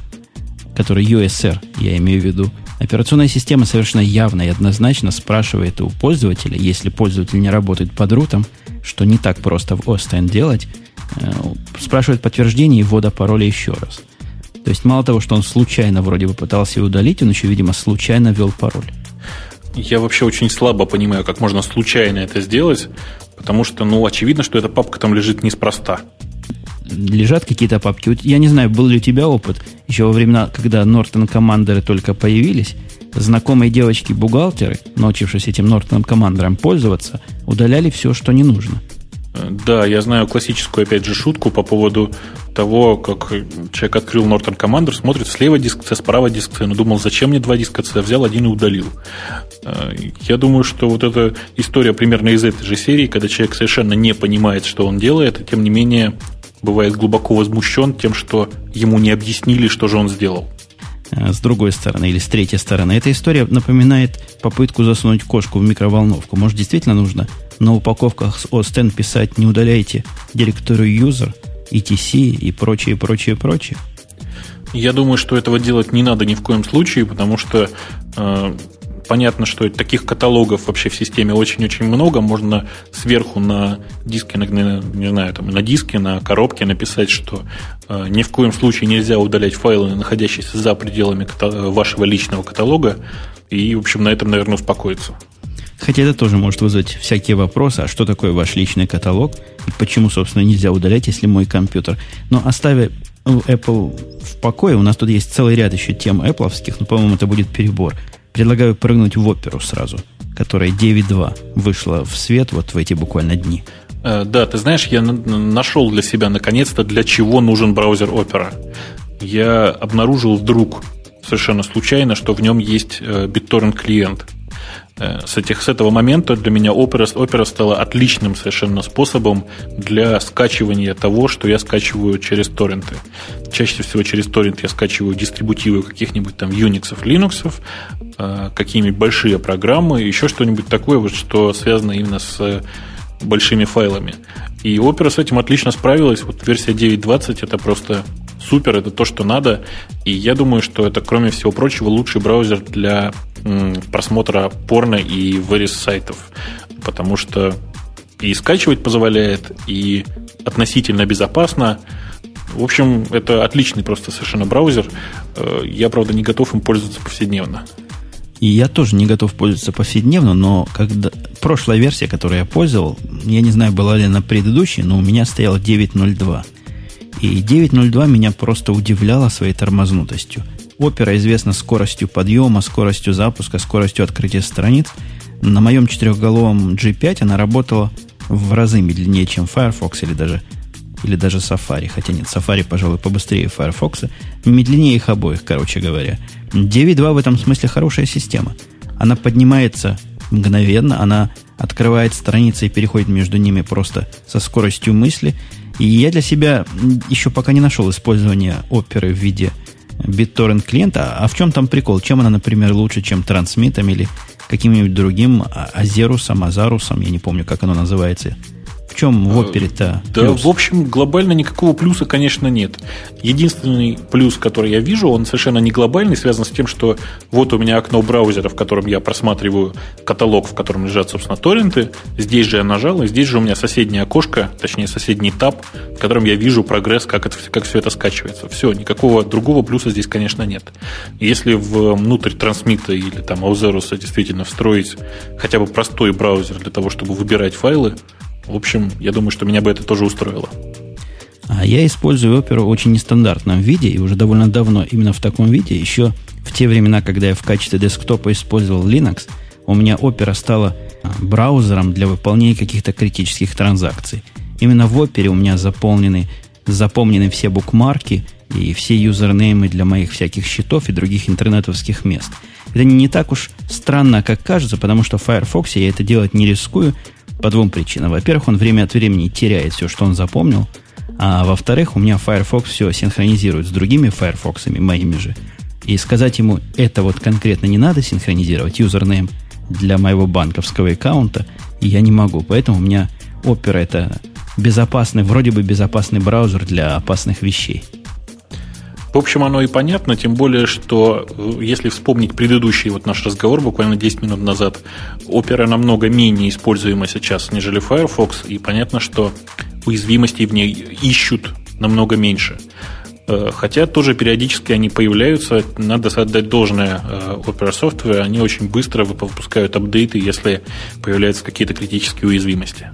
который USR, я имею в виду, операционная система совершенно явно и однозначно спрашивает у пользователя, если пользователь не работает под рутом, что не так просто в OSTN делать, э, спрашивает подтверждение и ввода пароля еще раз. То есть мало того, что он случайно вроде бы пытался удалить, он еще, видимо, случайно ввел пароль. Я вообще очень слабо понимаю, как можно случайно это сделать, потому что, ну, очевидно, что эта папка там лежит неспроста. Лежат какие-то папки. Я не знаю, был ли у тебя опыт, еще во времена, когда Norton Командеры только появились, знакомые девочки-бухгалтеры, научившись этим Norton Командером пользоваться, удаляли все, что не нужно. Да, я знаю классическую, опять же, шутку по поводу того, как человек открыл Norton Commander, смотрит слева диск C, справа диск C, но думал, зачем мне два диска C, взял один и удалил. Э, я думаю, что вот эта история примерно из этой же серии, когда человек совершенно не понимает, что он делает, и тем не менее бывает глубоко возмущен тем, что ему не объяснили, что же он сделал. А с другой стороны или с третьей стороны. Эта история напоминает попытку засунуть кошку в микроволновку. Может, действительно нужно на упаковках с OS писать «Не удаляйте директорию user», ETC и прочее, прочее, прочее? Я думаю, что этого делать не надо ни в коем случае, потому что э, понятно, что таких каталогов вообще в системе очень-очень много. Можно сверху на диске, на, не знаю, там, на диске, на коробке написать, что э, ни в коем случае нельзя удалять файлы, находящиеся за пределами вашего личного каталога. И, в общем, на этом, наверное, успокоиться. Хотя это тоже может вызвать всякие вопросы, а что такое ваш личный каталог и почему, собственно, нельзя удалять, если мой компьютер. Но оставя Apple в покое, у нас тут есть целый ряд еще тем Apple, но, по-моему, это будет перебор. Предлагаю прыгнуть в оперу сразу, которая 9.2 вышла в свет вот в эти буквально дни. Э, да, ты знаешь, я нашел для себя наконец-то, для чего нужен браузер Opera. Я обнаружил вдруг совершенно случайно, что в нем есть э, BitTorrent клиент – Э, с, этих, с этого момента для меня Opera, Opera стала отличным совершенно способом для скачивания того, что я скачиваю через торренты. Чаще всего через торрент я скачиваю дистрибутивы каких-нибудь там Unix, Linux, э, какие-нибудь большие программы, еще что-нибудь такое, вот, что связано именно с большими файлами. И Opera с этим отлично справилась. Вот версия 9.20 это просто супер, это то, что надо. И я думаю, что это, кроме всего прочего, лучший браузер для просмотра порно и вырез сайтов. Потому что и скачивать позволяет, и относительно безопасно. В общем, это отличный просто совершенно браузер. Э, я, правда, не готов им пользоваться повседневно. И я тоже не готов пользоваться повседневно, но когда прошлая версия, которую я пользовал, я не знаю, была ли она предыдущей, но у меня стояла 9.02. И 9.02 меня просто удивляла своей тормознутостью. Opera известна скоростью подъема, скоростью запуска, скоростью открытия страниц. На моем четырехголовом G5 она работала в разы медленнее, чем Firefox или даже, или даже Safari. Хотя нет, Safari, пожалуй, побыстрее Firefox. Медленнее их обоих, короче говоря. 9.2 в этом смысле хорошая система. Она поднимается мгновенно, она открывает страницы и переходит между ними просто со скоростью мысли. И я для себя еще пока не нашел использования оперы в виде BitTorrent клиента. А в чем там прикол? Чем она, например, лучше, чем трансмитом или каким-нибудь другим Азерусом, Азарусом, я не помню, как оно называется. В чем в опере-то Да, плюс? в общем, глобально никакого плюса, конечно, нет. Единственный плюс, который я вижу, он совершенно не глобальный, связан с тем, что вот у меня окно браузера, в котором я просматриваю каталог, в котором лежат, собственно, торренты. Здесь же я нажал, и здесь же у меня соседнее окошко, точнее, соседний таб, в котором я вижу прогресс, как, это, как все это скачивается. Все, никакого другого плюса здесь, конечно, нет. Если внутрь трансмита или там Аузеруса действительно встроить хотя бы простой браузер для того, чтобы выбирать файлы, в общем, я думаю, что меня бы это тоже устроило. А я использую Opera в очень нестандартном виде, и уже довольно давно именно в таком виде. Еще в те времена, когда я в качестве десктопа использовал Linux, у меня Opera стала а, браузером для выполнения каких-то критических транзакций. Именно в Opera у меня заполнены, запомнены все букмарки и все юзернеймы для моих всяких счетов и других интернетовских мест. Это не так уж странно, как кажется, потому что в Firefox я это делать не рискую, по двум причинам. Во-первых, он время от времени теряет все, что он запомнил. А во-вторых, у меня Firefox все синхронизирует с другими Firefox, моими же. И сказать ему, это вот конкретно не надо синхронизировать, юзернейм для моего банковского аккаунта, я не могу. Поэтому у меня Opera это безопасный, вроде бы безопасный браузер для опасных вещей. В общем, оно и понятно, тем более, что э, если вспомнить предыдущий вот наш разговор буквально 10 минут назад, Opera намного менее используема сейчас, нежели Firefox, и понятно, что уязвимостей в ней ищут намного меньше. Э, хотя тоже периодически они появляются, надо отдать должное э, Opera Software, они очень быстро выпускают апдейты, если появляются какие-то критические уязвимости.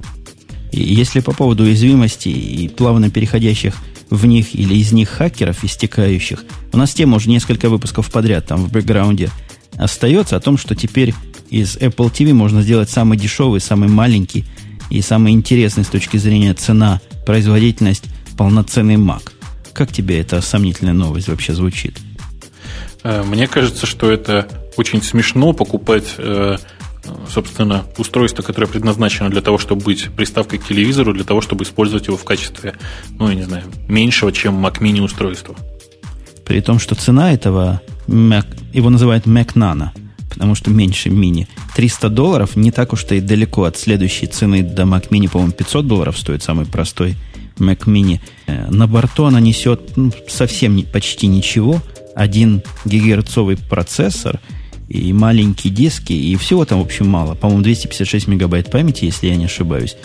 Если по поводу уязвимостей и плавно переходящих в них или из них хакеров истекающих. У нас тема уже несколько выпусков подряд там в бэкграунде остается о том, что теперь из Apple TV можно сделать самый дешевый, самый маленький и самый интересный с точки зрения цена, производительность, полноценный Mac. Как тебе эта сомнительная новость вообще звучит? Э, мне кажется, что это очень смешно покупать э, собственно, устройство, которое предназначено для того, чтобы быть приставкой к телевизору, для того, чтобы использовать его в качестве, ну, я не знаю, меньшего, чем Mac Mini устройства. При том, что цена этого Mac, его называют Mac Nano, потому что меньше мини. 300 долларов не так уж и далеко от следующей цены до Mac Mini, по-моему, 500 долларов стоит самый простой Mac Mini. Э, на борту она несет ну, совсем почти ничего. Один гигагерцовый процессор – и маленькие диски, и всего там, в общем, мало. По-моему, 256 мегабайт памяти, если я не ошибаюсь.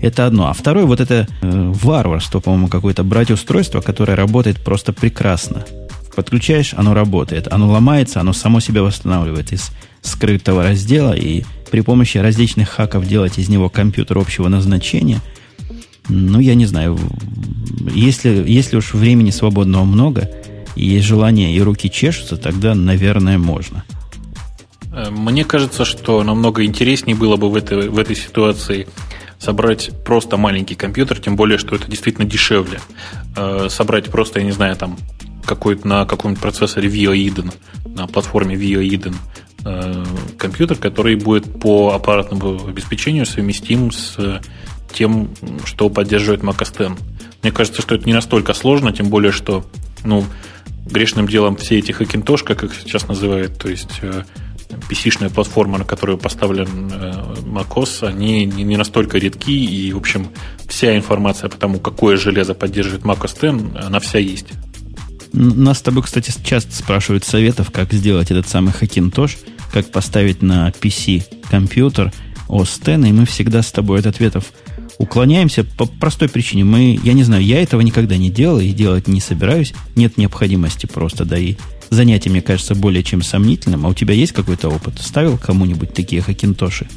Это одно. А второе, вот это э, варварство, по-моему, какое-то брать устройство, которое работает просто прекрасно. Подключаешь, оно работает. Оно ломается, оно само себя восстанавливает из скрытого раздела, и при помощи различных хаков делать из него компьютер общего назначения. Ну, я не знаю. Если, если уж времени свободного много, и есть желание, и руки чешутся, тогда, наверное, можно. Э, мне кажется, что намного интереснее было бы в этой, в этой ситуации собрать просто маленький компьютер, тем более, что это действительно дешевле. Э, собрать просто, я не знаю, там какой-то на каком-нибудь процессоре Vio на платформе Vio э, компьютер, который будет по аппаратному обеспечению совместим с тем, что поддерживает Mac OS X. Мне кажется, что это не настолько сложно, тем более, что ну, грешным делом все эти хакинтош, как их сейчас называют, то есть PC-шная платформа, на которую поставлен э, macOS, они не настолько редки, и, в общем, вся информация по тому, какое железо поддерживает macOS X, она вся есть. Нас с тобой, кстати, часто спрашивают советов, как сделать этот самый Hackintosh, как поставить на PC компьютер OS X, и мы всегда с тобой от ответов уклоняемся по простой причине. Мы, я не знаю, я этого никогда не делал и делать не собираюсь. Нет необходимости просто, да и занятие, мне кажется, более чем сомнительным. А у тебя есть какой-то опыт? Ставил кому-нибудь такие хакинтоши?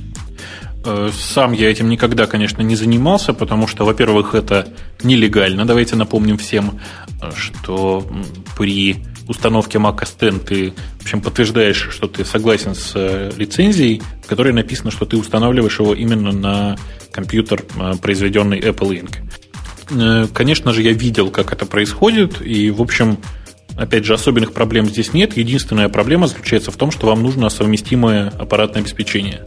Э, сам я этим никогда, конечно, не занимался, потому что, во-первых, это нелегально. Давайте напомним всем, что при установке Mac OS X ты, в общем, подтверждаешь, что ты согласен с э, лицензией, в которой написано, что ты устанавливаешь его именно на компьютер, э, произведенный Apple Inc. Конечно же, я видел, как это происходит, и, в общем, Опять же, особенных проблем здесь нет. Единственная проблема заключается в том, что вам нужно совместимое аппаратное обеспечение.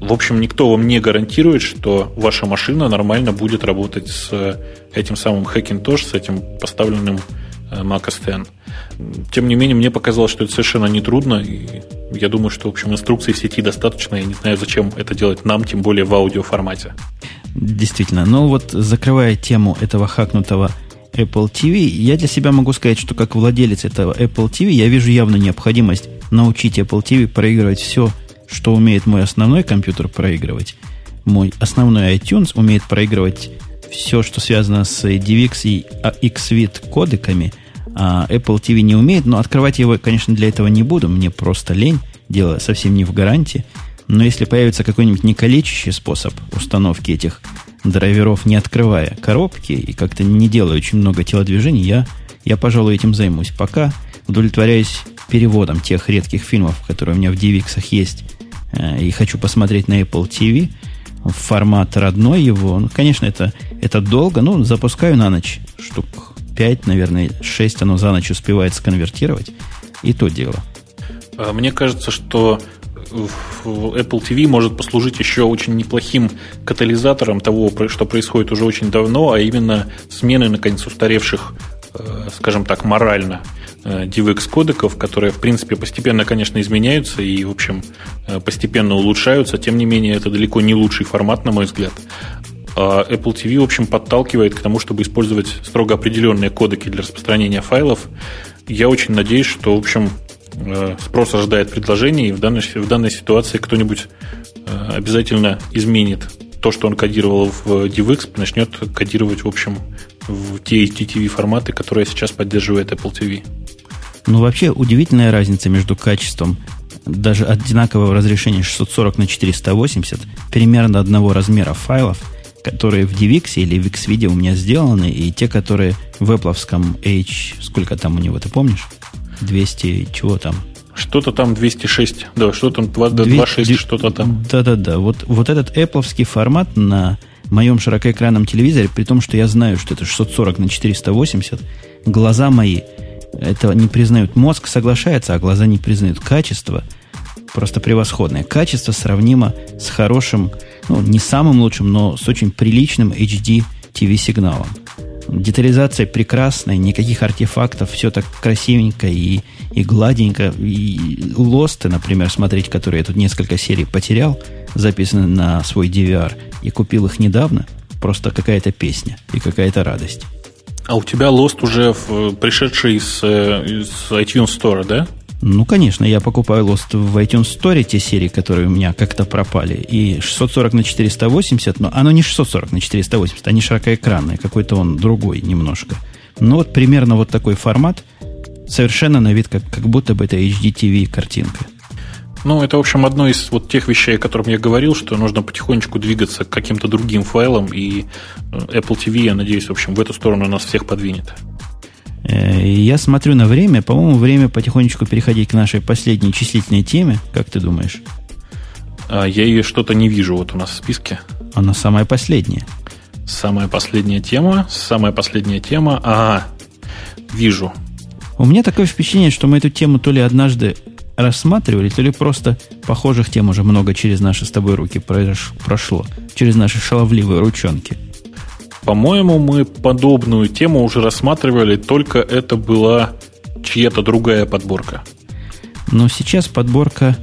В общем, никто вам не гарантирует, что ваша машина нормально будет работать с этим самым Hackintosh, с этим поставленным э, Mac OS X. Тем не менее, мне показалось, что это совершенно нетрудно, и я думаю, что, в общем, инструкций в сети достаточно, я не знаю, зачем это делать нам, тем более в аудиоформате. Действительно. Но вот закрывая тему этого хакнутого Apple TV, я для себя могу сказать, что как владелец этого Apple TV, я вижу явную необходимость научить Apple TV проигрывать все, что умеет мой основной компьютер проигрывать. Мой основной iTunes умеет проигрывать все, что связано с DivX и Xvid кодеками, а Apple TV не умеет, но открывать его, конечно, для этого не буду, мне просто лень, дело совсем не в гарантии. Но если появится какой-нибудь некалечащий способ установки этих драйверов, не открывая коробки и как-то не делая очень много телодвижений, я, я, пожалуй, этим займусь. Пока удовлетворяюсь переводом тех редких фильмов, которые у меня в DivX есть, э, и хочу посмотреть на Apple TV формат родной его. Ну, конечно, это, это долго, но запускаю на ночь штук 5, наверное, 6 оно за ночь успевает сконвертировать. И то дело. А, мне кажется, что Apple TV может послужить еще очень неплохим катализатором того, что происходит уже очень давно, а именно смены, наконец, устаревших, э, скажем так, морально э, DivX кодеков, которые, в принципе, постепенно, конечно, изменяются и, в общем, э, постепенно улучшаются. Тем не менее, это далеко не лучший формат, на мой взгляд. А Apple TV, в общем, подталкивает к тому, чтобы использовать строго определенные кодеки для распространения файлов. Я очень надеюсь, что, в общем, спрос ожидает предложений, и в данной, в данной ситуации кто-нибудь э, обязательно изменит то, что он кодировал в DivX, начнет кодировать, в общем, в те HTTV форматы, которые сейчас поддерживает Apple TV. Ну, вообще, удивительная разница между качеством даже одинакового разрешения 640 на 480, примерно одного размера файлов, которые в DivX или в Xvideo у меня сделаны, и те, которые в Apple H, сколько там у него, ты помнишь? 200, чего там? Что-то там 206, да, что там 226, что-то там. Да-да-да, вот, вот этот Apple формат на моем широкоэкранном телевизоре, при том, что я знаю, что это 640 на 480, глаза мои этого не признают. Мозг соглашается, а глаза не признают. Качество просто превосходное. Качество сравнимо с хорошим, ну, не самым лучшим, но с очень приличным HD TV-сигналом. Детализация прекрасная, никаких артефактов, все так красивенько и, и гладенько. И лосты, например, смотреть, которые я тут несколько серий потерял, записаны на свой DVR, и купил их недавно, просто какая-то песня и какая-то радость. А у тебя лост уже в, пришедший с, э, с iTunes Store, да? Ну, конечно, я покупаю Lost в iTunes Store, те серии, которые у меня как-то пропали. И 640 на 480, но оно не 640 на 480, они широкоэкранные, какой-то он другой немножко. Ну, вот примерно вот такой формат, совершенно на вид, как, как будто бы это HDTV картинка. Ну, это, в общем, одно из вот тех вещей, о котором я говорил, что нужно потихонечку двигаться к каким-то другим файлам, и э, Apple TV, я надеюсь, в общем, в эту сторону нас всех подвинет. Э, я смотрю на время. По-моему, время потихонечку переходить к нашей последней числительной теме. Как ты думаешь? А, я ее что-то не вижу вот у нас в списке. Она самая последняя. Самая последняя тема. Самая последняя тема. Ага, вижу. У меня такое впечатление, что мы эту тему то ли однажды рассматривали, то ли просто похожих тем уже много через наши с тобой руки прошло. Через наши шаловливые ручонки. По-моему, мы подобную тему уже рассматривали, только это была чья-то другая подборка. Но сейчас подборка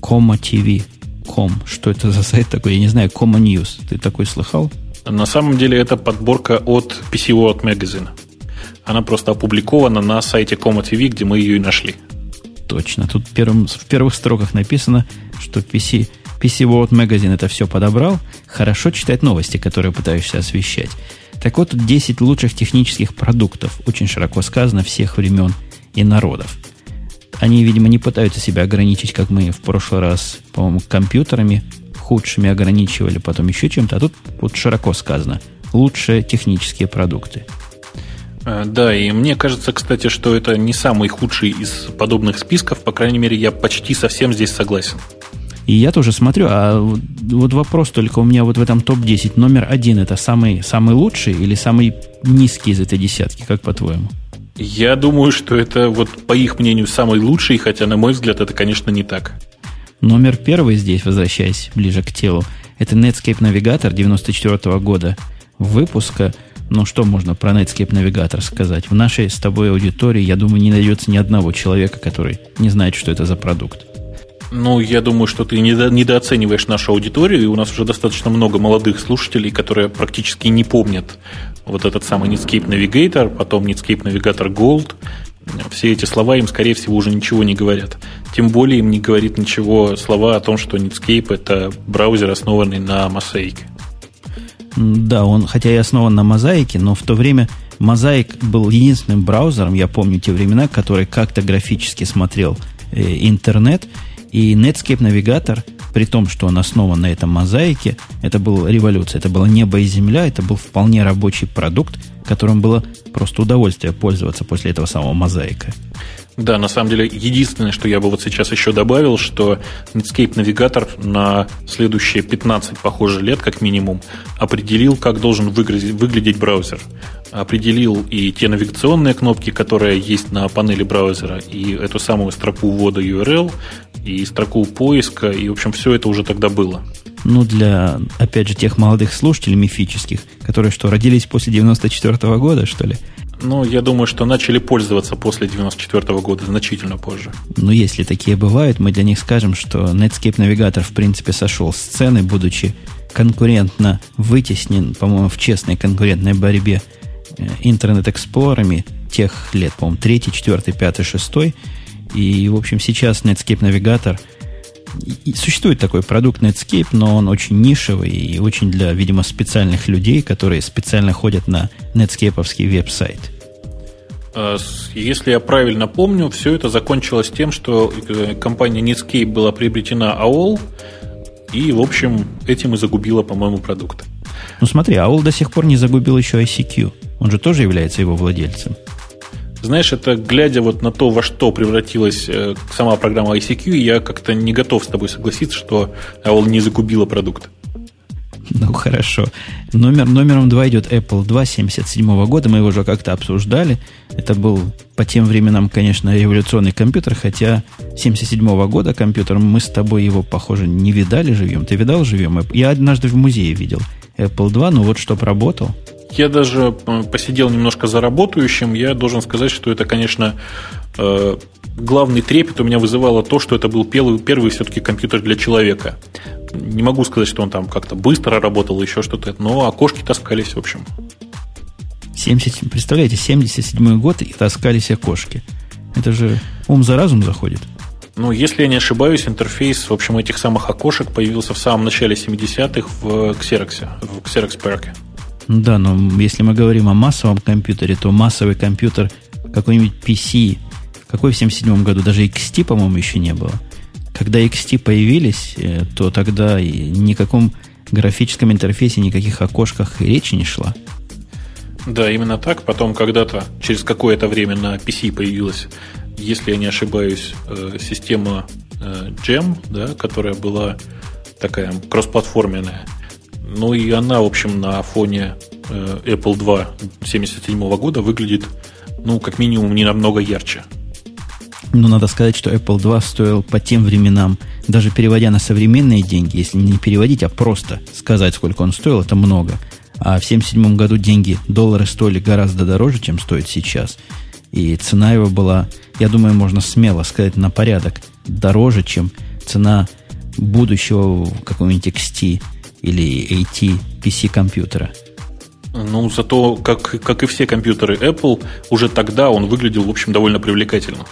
Кома TV. Ком. Что это за сайт такой? Я не знаю. Кома News. Ты такой слыхал? На самом деле это подборка от PC World Magazine. Она просто опубликована на сайте Кома TV, где мы ее и нашли. Точно. Тут первым, в первых строках написано, что PC PC World Magazine это все подобрал. Хорошо читать новости, которые пытаешься освещать. Так вот, 10 лучших технических продуктов, очень широко сказано, всех времен и народов. Они, видимо, не пытаются себя ограничить, как мы в прошлый раз, по-моему, компьютерами худшими ограничивали, потом еще чем-то. А тут вот широко сказано. Лучшие технические продукты. Э, да, и мне кажется, кстати, что это не самый худший из подобных списков. По крайней мере, я почти совсем здесь согласен. И я тоже смотрю, а вот вопрос только у меня вот в этом топ-10 номер один это самый, самый лучший или самый низкий из этой десятки, как по-твоему? Я думаю, что это вот по их мнению самый лучший, хотя на мой взгляд это, конечно, не так. Номер первый здесь, возвращаясь ближе к телу, это Netscape Navigator 94 -го года выпуска. Ну, что можно про Netscape Navigator сказать? В нашей с тобой аудитории, я думаю, не найдется ни одного человека, который не знает, что это за продукт. Ну, я думаю, что ты недо, недооцениваешь нашу аудиторию, и у нас уже достаточно много молодых слушателей, которые практически не помнят вот этот самый Netscape Navigator, потом Netscape Navigator Gold. Все эти слова им, скорее всего, уже ничего не говорят. Тем более им не говорит ничего слова о том, что Netscape – это браузер, основанный на Mosaic. Да, он хотя и основан на мозаике, но в то время Mosaic был единственным браузером, я помню те времена, который как-то графически смотрел э, интернет, и Netscape навигатор, при том, что он основан на этом мозаике, это была революция, это было небо и земля, это был вполне рабочий продукт, которым было просто удовольствие пользоваться после этого самого мозаика. Да, на самом деле, единственное, что я бы вот сейчас еще добавил, что Netscape навигатор на следующие 15, похоже, лет, как минимум, определил, как должен выглядеть, выглядеть браузер. Определил и те навигационные кнопки, которые есть на панели браузера, и эту самую строку ввода URL, и строку поиска, и, в общем, все это уже тогда было. Ну, для, опять же, тех молодых слушателей мифических, которые что, родились после 94 -го года, что ли? Ну, я думаю, что начали пользоваться после 94 года, значительно позже. Ну, если такие бывают, мы для них скажем, что Netscape Navigator, в принципе, сошел с сцены, будучи конкурентно вытеснен, по-моему, в честной конкурентной борьбе интернет-эксплорерами тех лет, по-моему, 3, 4, 5, 6. И, в общем, сейчас Netscape Navigator и существует такой продукт Netscape, но он очень нишевый и очень для, видимо, специальных людей, которые специально ходят на Netscape веб-сайт. А, если я правильно помню, все это закончилось тем, что э, компания Netscape была приобретена AOL, и, в общем, этим и загубила, по-моему, продукт. Ну смотри, AOL до сих пор не загубил еще ICQ. Он же тоже является его владельцем. Знаешь, это глядя вот на то, во что превратилась э, сама программа ICQ, я как-то не готов с тобой согласиться, что AOL не загубила продукт. Ну, хорошо. Номер, номером два идет Apple 2 77 года. Мы его уже как-то обсуждали. Это был по тем временам, конечно, революционный компьютер, хотя 77 года компьютер, мы с тобой его, похоже, не видали живьем. Ты видал живьем? Я однажды в музее видел Apple 2, ну вот чтоб работал. Я даже э, посидел немножко за работающим. Я должен сказать, что это, конечно, э, главный трепет у меня вызывало то, что это был первый, первый все-таки компьютер для человека. Не могу сказать, что он там как-то быстро работал, еще что-то, но окошки таскались, в общем. 70, представляете, 77 год и таскались окошки. Это же ум за разум заходит. Ну, если я не ошибаюсь, интерфейс, в общем, этих самых окошек появился в самом начале 70-х в Xerox, в Xerox Park. Да, но если мы говорим о массовом компьютере, то массовый компьютер какой-нибудь PC, какой в 77 году, даже XT, по-моему, еще не было. Когда XT появились, э, то тогда ни о каком графическом интерфейсе, никаких окошках речи не шла. Да, именно так. Потом когда-то, через какое-то время на PC появилась, если я не ошибаюсь, э, система Gem, э, да, которая была такая кроссплатформенная. Ну и она, в общем, на фоне э, Apple 2 77 года выглядит, ну, как минимум, не намного ярче. Ну, надо сказать, что Apple 2 стоил по тем временам, даже переводя на современные деньги, если не переводить, а просто сказать, сколько он стоил, это много. А в 1977 году деньги, доллары стоили гораздо дороже, чем стоит сейчас. И цена его была, я думаю, можно смело сказать, на порядок дороже, чем цена будущего какого-нибудь XT или AT PC компьютера. Ну, зато, как, как и все компьютеры Apple, уже тогда он выглядел, в общем, довольно привлекательно.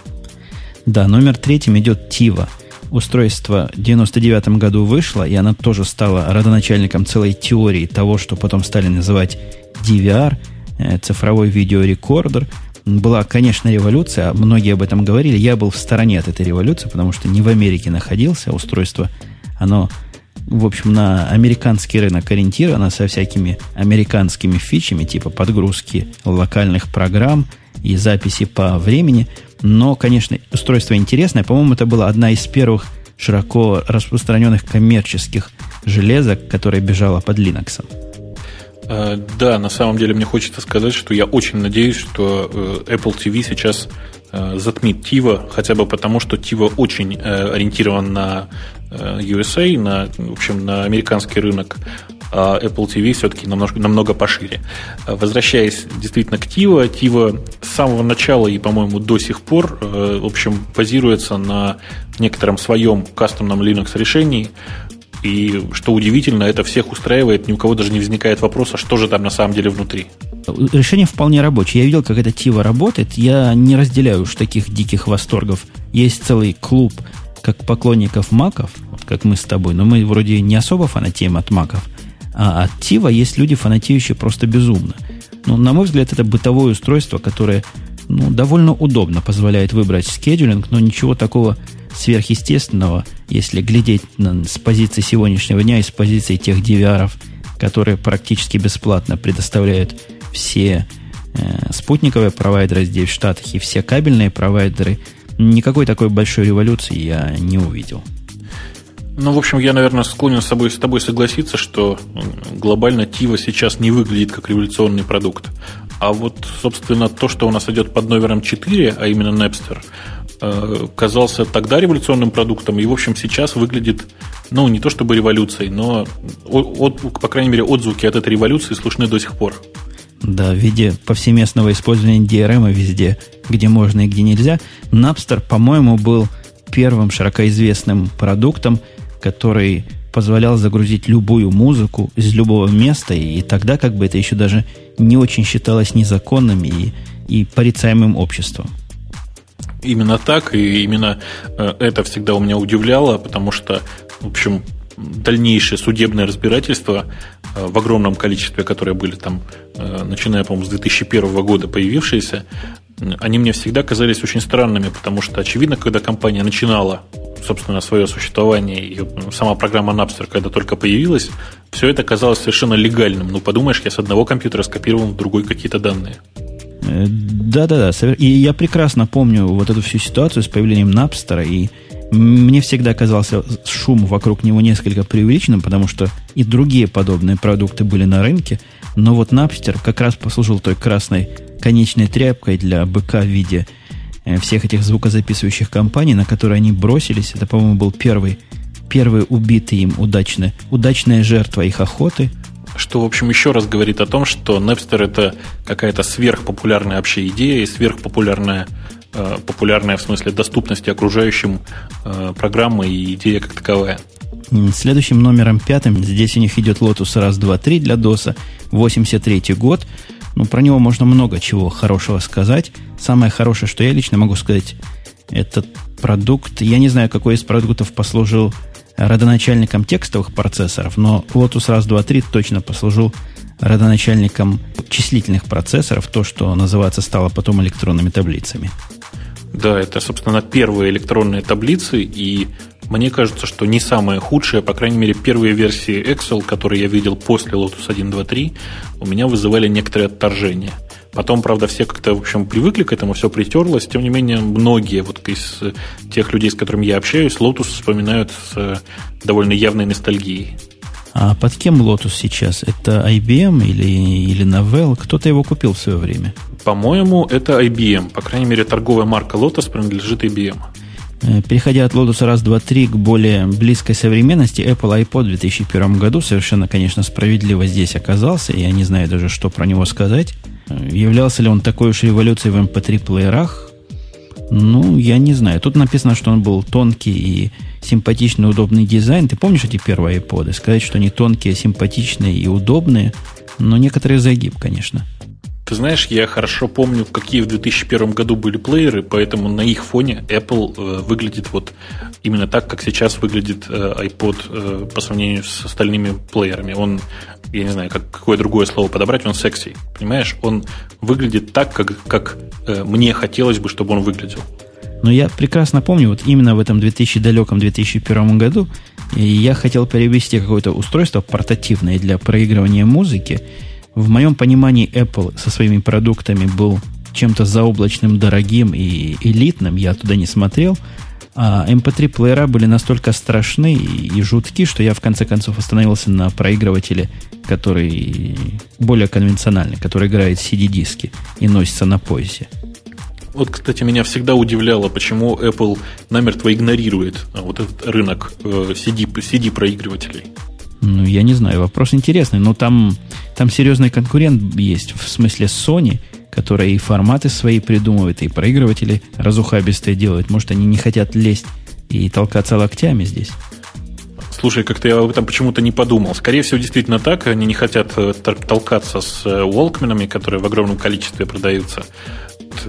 Да, номер третьим идет Tiva. Устройство в 99 году вышло, и она тоже стала родоначальником целой теории того, что потом стали называть DVR, э, цифровой видеорекордер. Была, конечно, революция, многие об этом говорили. Я был в стороне от этой революции, потому что не в Америке находился. Устройство, оно в общем, на американский рынок ориентирована со всякими американскими фичами, типа подгрузки локальных программ и записи по времени. Но, конечно, устройство интересное. По-моему, это была одна из первых широко распространенных коммерческих железок, которая бежала под Linux. Э, да, на самом деле мне хочется сказать, что я очень надеюсь, что э, Apple TV сейчас э, затмит Tiva, хотя бы потому, что Tiva очень ориентирован на USA, на, в общем, на американский рынок, а Apple TV все-таки намного, намного пошире. Возвращаясь действительно к TiVo, TiVo с самого начала и, по-моему, до сих пор, в общем, базируется на некотором своем кастомном Linux решении, и что удивительно, это всех устраивает, ни у кого даже не возникает вопроса, что же там на самом деле внутри. Решение вполне рабочее. Я видел, как эта Тива работает. Я не разделяю уж таких диких восторгов. Есть целый клуб как поклонников маков, как мы с тобой, но мы вроде не особо фанатеем от маков. А от Тива есть люди, фанатеющие просто безумно. Ну, на мой взгляд, это бытовое устройство, которое ну, довольно удобно позволяет выбрать скеджулинг, но ничего такого сверхъестественного, если глядеть на, с позиции сегодняшнего дня и с позиции тех DVR, которые практически бесплатно предоставляют все э, спутниковые провайдеры здесь в Штатах и все кабельные провайдеры, никакой такой большой революции я не увидел. Ну, в общем, я, наверное, склонен с тобой, с тобой согласиться, что глобально Тива сейчас не выглядит как революционный продукт. А вот, собственно, то, что у нас идет под номером 4, а именно Napster, Э, казался тогда революционным продуктом и, в общем, сейчас выглядит, ну, не то чтобы революцией, но, от, по крайней мере, отзвуки от этой революции слышны до сих пор. Да, в виде повсеместного использования DRM везде, где можно и где нельзя. Napster, по-моему, был первым широко известным продуктом, который позволял загрузить любую музыку из любого места, и тогда как бы это еще даже не очень считалось незаконным и, и порицаемым обществом. Именно так, и именно э, это всегда у меня удивляло, потому что, в общем, дальнейшее судебное разбирательство э, в огромном количестве, которые были там, э, начиная, по-моему, с 2001 года появившиеся, они мне всегда казались очень странными, потому что, очевидно, когда компания начинала, собственно, свое существование, и сама программа Napster, когда только появилась, все это казалось совершенно легальным. Ну, подумаешь, я с одного компьютера скопировал в другой какие-то данные. Да-да-да. И я прекрасно помню вот эту всю ситуацию с появлением Напстера. И мне всегда казался шум вокруг него несколько преувеличенным, потому что и другие подобные продукты были на рынке. Но вот Напстер как раз послужил той красной конечной тряпкой для БК в виде э, всех этих звукозаписывающих компаний, на которые они бросились. Это, по-моему, был первый, первый убитый им удачно, удачная жертва их охоты – что, в общем, еще раз говорит о том, что Napster это какая-то сверхпопулярная вообще идея и сверхпопулярная популярная в смысле доступности окружающим э, программа и идея как таковая. Следующим номером пятым, здесь у них идет Lotus раз, два, три для DOS, 83 год. Ну, про него можно много чего хорошего сказать. Самое хорошее, что я лично могу сказать, этот продукт, я не знаю, какой из продуктов послужил родоначальником текстовых процессоров, но Lotus раз, два, три точно послужил родоначальником числительных процессоров, то, что называется стало потом электронными таблицами. Да, это, собственно, первые электронные таблицы, и мне кажется, что не самое худшее, по крайней мере, первые версии Excel, которые я видел после Lotus 1.2.3, у меня вызывали некоторые отторжения. Потом, правда, все как-то, в общем, привыкли к этому, все притерлось. Тем не менее, многие вот из тех людей, с которыми я общаюсь, Lotus вспоминают с довольно явной ностальгией. А под кем Lotus сейчас? Это IBM или, или Novell? Кто-то его купил в свое время? По-моему, это IBM. По крайней мере, торговая марка Lotus принадлежит IBM. Э, переходя от Lotus раз, два, три к более близкой современности, Apple iPod в 2001 году совершенно, конечно, справедливо здесь оказался. Я не знаю даже, что про него сказать. Являлся ли он такой уж революцией в MP3-плеерах? Ну, я не знаю. Тут написано, что он был тонкий и симпатичный, удобный дизайн. Ты помнишь эти первые iPod? Сказать, что они тонкие, симпатичные и удобные, но некоторый загиб, конечно. Ты знаешь, я хорошо помню, какие в 2001 году были плееры, поэтому на их фоне Apple э, выглядит вот именно так, как сейчас выглядит э, iPod э, по сравнению с остальными плеерами. Он, я не знаю, как, какое другое слово подобрать, он секси. Понимаешь, он выглядит так, как, как э, мне хотелось бы, чтобы он выглядел. Но я прекрасно помню, вот именно в этом 2000 далеком 2001 году я хотел перевести какое-то устройство портативное для проигрывания музыки, в моем понимании Apple со своими продуктами был чем-то заоблачным, дорогим и элитным. Я туда не смотрел. А MP3-плеера были настолько страшны и, и жутки, что я в конце концов остановился на проигрывателе, который более конвенциональный, который играет CD-диски и носится на поясе. Вот, кстати, меня всегда удивляло, почему Apple намертво игнорирует вот этот рынок CD, э, CD-проигрывателей. Ну, я не знаю, вопрос интересный, но там, там серьезный конкурент есть, в смысле Sony, которая и форматы свои придумывает, и проигрыватели разухабистые делает. Может, они не хотят лезть и толкаться локтями здесь? Слушай, как-то я об этом почему-то не подумал. Скорее всего, действительно так. Они не хотят э, толкаться с Уолкменами, которые в огромном количестве продаются.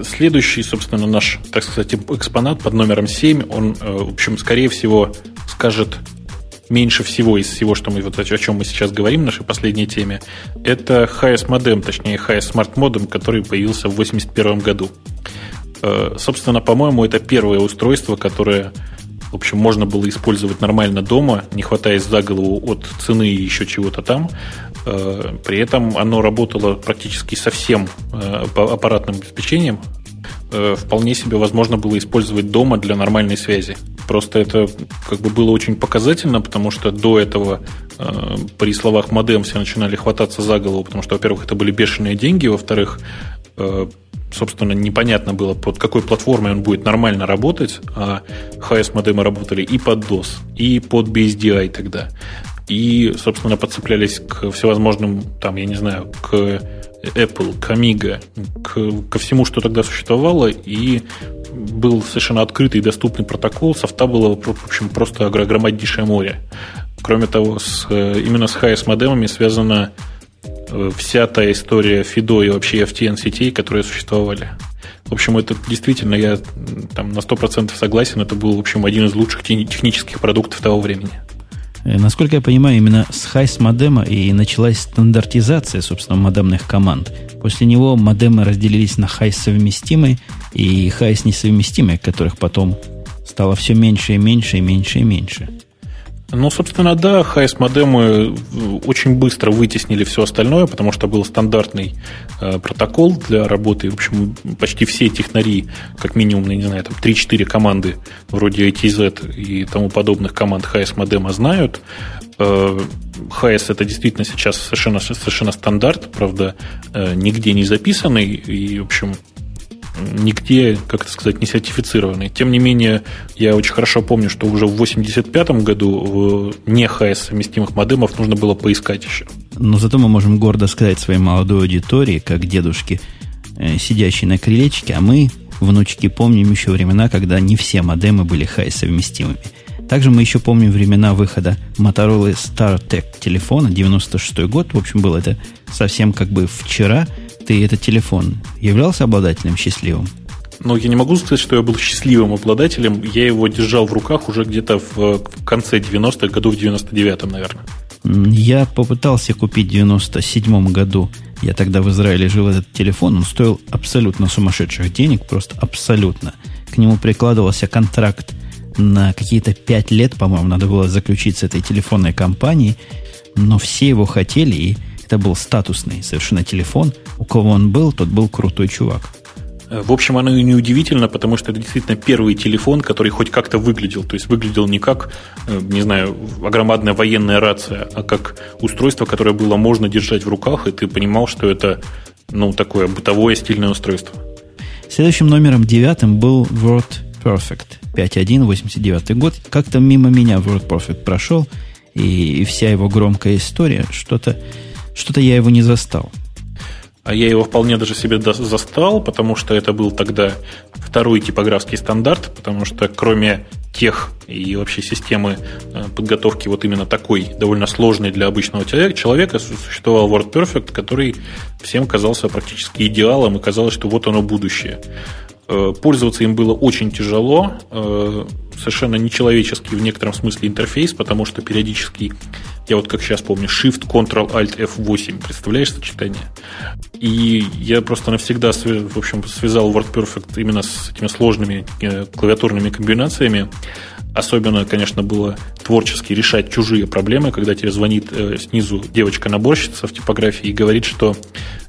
Следующий, собственно, наш, так сказать, экспонат под номером 7, он, э, в общем, скорее всего, скажет меньше всего из всего, что мы вот о чем мы сейчас говорим в нашей последней теме, это HS модем, точнее HS Smart модем, который появился в 1981 году. Э, собственно, по-моему, это первое устройство, которое в общем, можно было использовать нормально дома, не хватаясь за голову от цены и еще чего-то там. Э, при этом оно работало практически со всем э, аппаратным обеспечением. Вполне себе возможно было использовать дома для нормальной связи. Просто это как бы было очень показательно, потому что до этого э, при словах модем все начинали хвататься за голову, потому что, во-первых, это были бешеные деньги, во-вторых, э, собственно, непонятно было, под какой платформой он будет нормально работать, а HS модемы работали и под DOS, и под BSDI тогда. И, собственно, подцеплялись к всевозможным, там, я не знаю, к Apple, к к, ко всему, что тогда существовало, и был совершенно открытый и доступный протокол, софта было, в общем, просто огромнейшее море. Кроме того, с, э, именно с HS модемами связана э, вся та история FIDO и вообще FTN сетей, которые существовали. В общем, это действительно, я там на 100% согласен, это был, в общем, один из лучших технических продуктов того времени. Э, насколько я понимаю, именно с Hayes модема и началась стандартизация, собственно, модемных команд. После него модемы разделились на Hayes совместимые и Hayes несовместимые, которых потом стало все меньше и меньше и меньше и меньше. Ну, собственно, да, Hayes модемы э, очень быстро вытеснили все остальное, потому что был стандартный э, протокол для работы. В общем, почти все технари, как минимум, я не знаю, там 3-4 команды вроде ITZ и тому подобных команд HS модема знают. Э, HS это действительно сейчас совершенно, совершенно стандарт, правда, э, нигде не записанный, и, в общем, нигде, как это сказать, не сертифицированный. Тем не менее, я очень хорошо помню, что уже в 1985 году не HS совместимых модемов нужно было поискать еще. Но зато мы можем гордо сказать своей молодой аудитории, как дедушки, э, сидящие на крылечке, а мы, внучки, помним еще времена, когда не все модемы были HS совместимыми. Также мы еще помним времена выхода Motorola StarTech телефона, 96 год. В общем, было это совсем как бы вчера – ты этот телефон являлся обладателем счастливым? Ну, я не могу сказать, что я был счастливым обладателем. Я его держал в руках уже где-то в конце 90-х, году в 99-м, наверное. Я попытался купить в 97 году. Я тогда в Израиле жил этот телефон. Он стоил абсолютно сумасшедших денег, просто абсолютно. К нему прикладывался контракт на какие-то 5 лет, по-моему, надо было заключить с этой телефонной компанией. Но все его хотели, и это был статусный совершенно телефон. У кого он был, тот был крутой чувак. В общем, оно и не удивительно, потому что это действительно первый телефон, который хоть как-то выглядел. То есть выглядел не как, э, не знаю, огромадная военная рация, а как устройство, которое было можно держать в руках, и ты понимал, что это ну, такое бытовое стильное устройство. Следующим номером девятым был Word Perfect 5.1, 89 год. Как-то мимо меня Word Perfect прошел, и вся его громкая история, что-то что-то я его не застал. А я его вполне даже себе застал, потому что это был тогда второй типографский стандарт, потому что кроме тех и вообще системы э, подготовки вот именно такой, довольно сложной для обычного человека, существовал WordPerfect, который всем казался практически идеалом, и казалось, что вот оно будущее. Э, пользоваться им было очень тяжело, э, совершенно нечеловеческий в некотором смысле интерфейс, потому что периодически, я вот как сейчас помню, Shift, Ctrl, Alt, F8, представляешь сочетание? И я просто навсегда, в общем, связал WordPerfect именно с этими сложными э, клавиатурными комбинациями, Особенно, конечно, было творчески решать чужие проблемы, когда тебе звонит э, снизу девочка-наборщица в типографии и говорит, что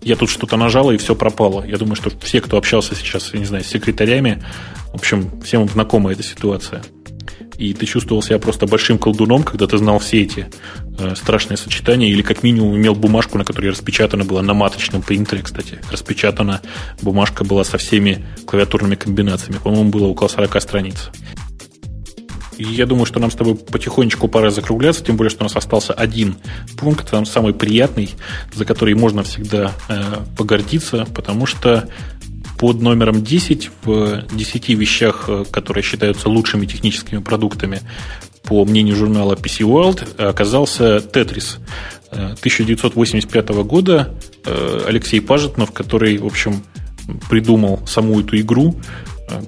я тут что-то нажала и все пропало. Я думаю, что все, кто общался сейчас, я не знаю, с секретарями, в общем, всем знакома эта ситуация. И ты чувствовал себя просто большим колдуном, когда ты знал все эти э, страшные сочетания, или как минимум имел бумажку, на которой распечатана была на маточном принтере, кстати. Распечатана бумажка была со всеми клавиатурными комбинациями. По-моему, было около 40 страниц. Я думаю, что нам с тобой потихонечку пора закругляться, тем более, что у нас остался один пункт, там самый приятный, за который можно всегда э, погордиться, потому что под номером 10 в 10 вещах, э, которые считаются лучшими техническими продуктами, по мнению журнала PC World, оказался Tetris 1985 э, года. Э, Алексей Пажетнов, который, в общем, придумал саму эту игру,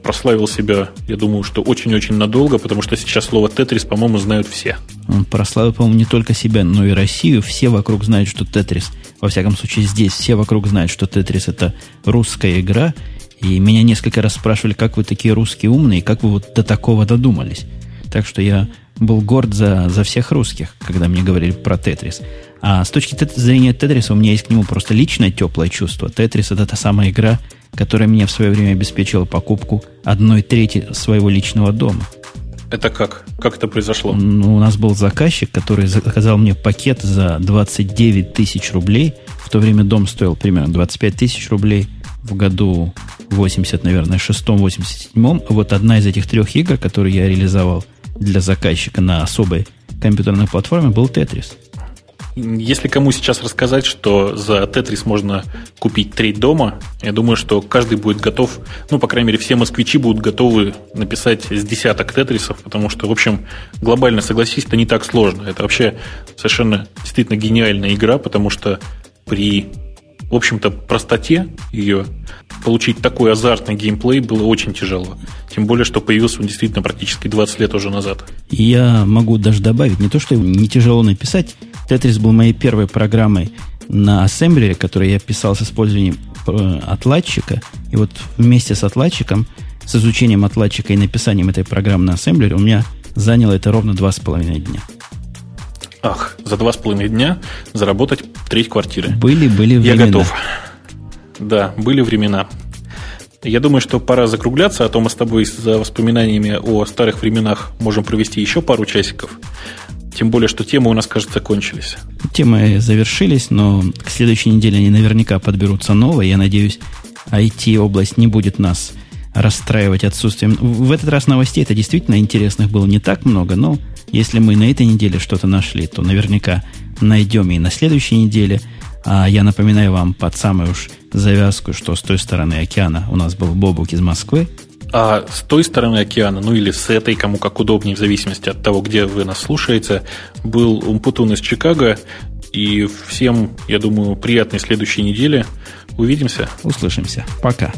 прославил себя, я думаю, что очень-очень надолго, потому что сейчас слово «Тетрис», по-моему, знают все. Он прославил, по-моему, не только себя, но и Россию. Все вокруг знают, что «Тетрис», во всяком случае здесь, все вокруг знают, что «Тетрис» — это русская игра. И меня несколько раз спрашивали, как вы такие русские умные, как вы вот до такого додумались. Так что я был горд за, за всех русских, когда мне говорили про «Тетрис». А с точки зрения Тетриса у меня есть к нему просто личное теплое чувство. Тетрис это та самая игра, которая мне в свое время обеспечила покупку одной трети своего личного дома. Это как? Как это произошло? Ну, у нас был заказчик, который заказал мне пакет за 29 тысяч рублей. В то время дом стоил примерно 25 тысяч рублей. В году 80, наверное, шестом, 87 Вот одна из этих трех игр, которые я реализовал для заказчика на особой компьютерной платформе, был Тетрис. Если кому сейчас рассказать, что за Тетрис можно купить треть дома, я думаю, что каждый будет готов, ну, по крайней мере, все москвичи будут готовы написать с десяток Тетрисов, потому что, в общем, глобально, согласись, это не так сложно. Это вообще совершенно действительно гениальная игра, потому что при в общем-то, простоте ее получить такой азартный геймплей было очень тяжело. Тем более, что появился он действительно практически 20 лет уже назад. Я могу даже добавить, не то, что не тяжело написать, Tetris был моей первой программой на ассемблере, которую я писал с использованием э, отладчика. И вот вместе с отладчиком, с изучением отладчика и написанием этой программы на ассемблере у меня заняло это ровно два с половиной дня. Ах, за два с половиной дня заработать треть квартиры. Были, были времена. Я готов. Да, были времена. Я думаю, что пора закругляться, а то мы с тобой за воспоминаниями о старых временах можем провести еще пару часиков. Тем более, что темы у нас, кажется, кончились. Темы завершились, но к следующей неделе они наверняка подберутся новые. Я надеюсь, IT-область не будет нас расстраивать отсутствием. В этот раз новостей это действительно интересных было не так много, но если мы на этой неделе что-то нашли, то наверняка найдем и на следующей неделе. А я напоминаю вам под самую уж завязку, что с той стороны океана у нас был Бобук из Москвы. А с той стороны океана, ну или с этой, кому как удобнее, в зависимости от того, где вы нас слушаете, был Умпутун из Чикаго. И всем, я думаю, приятной следующей недели. Увидимся. Услышимся. Пока.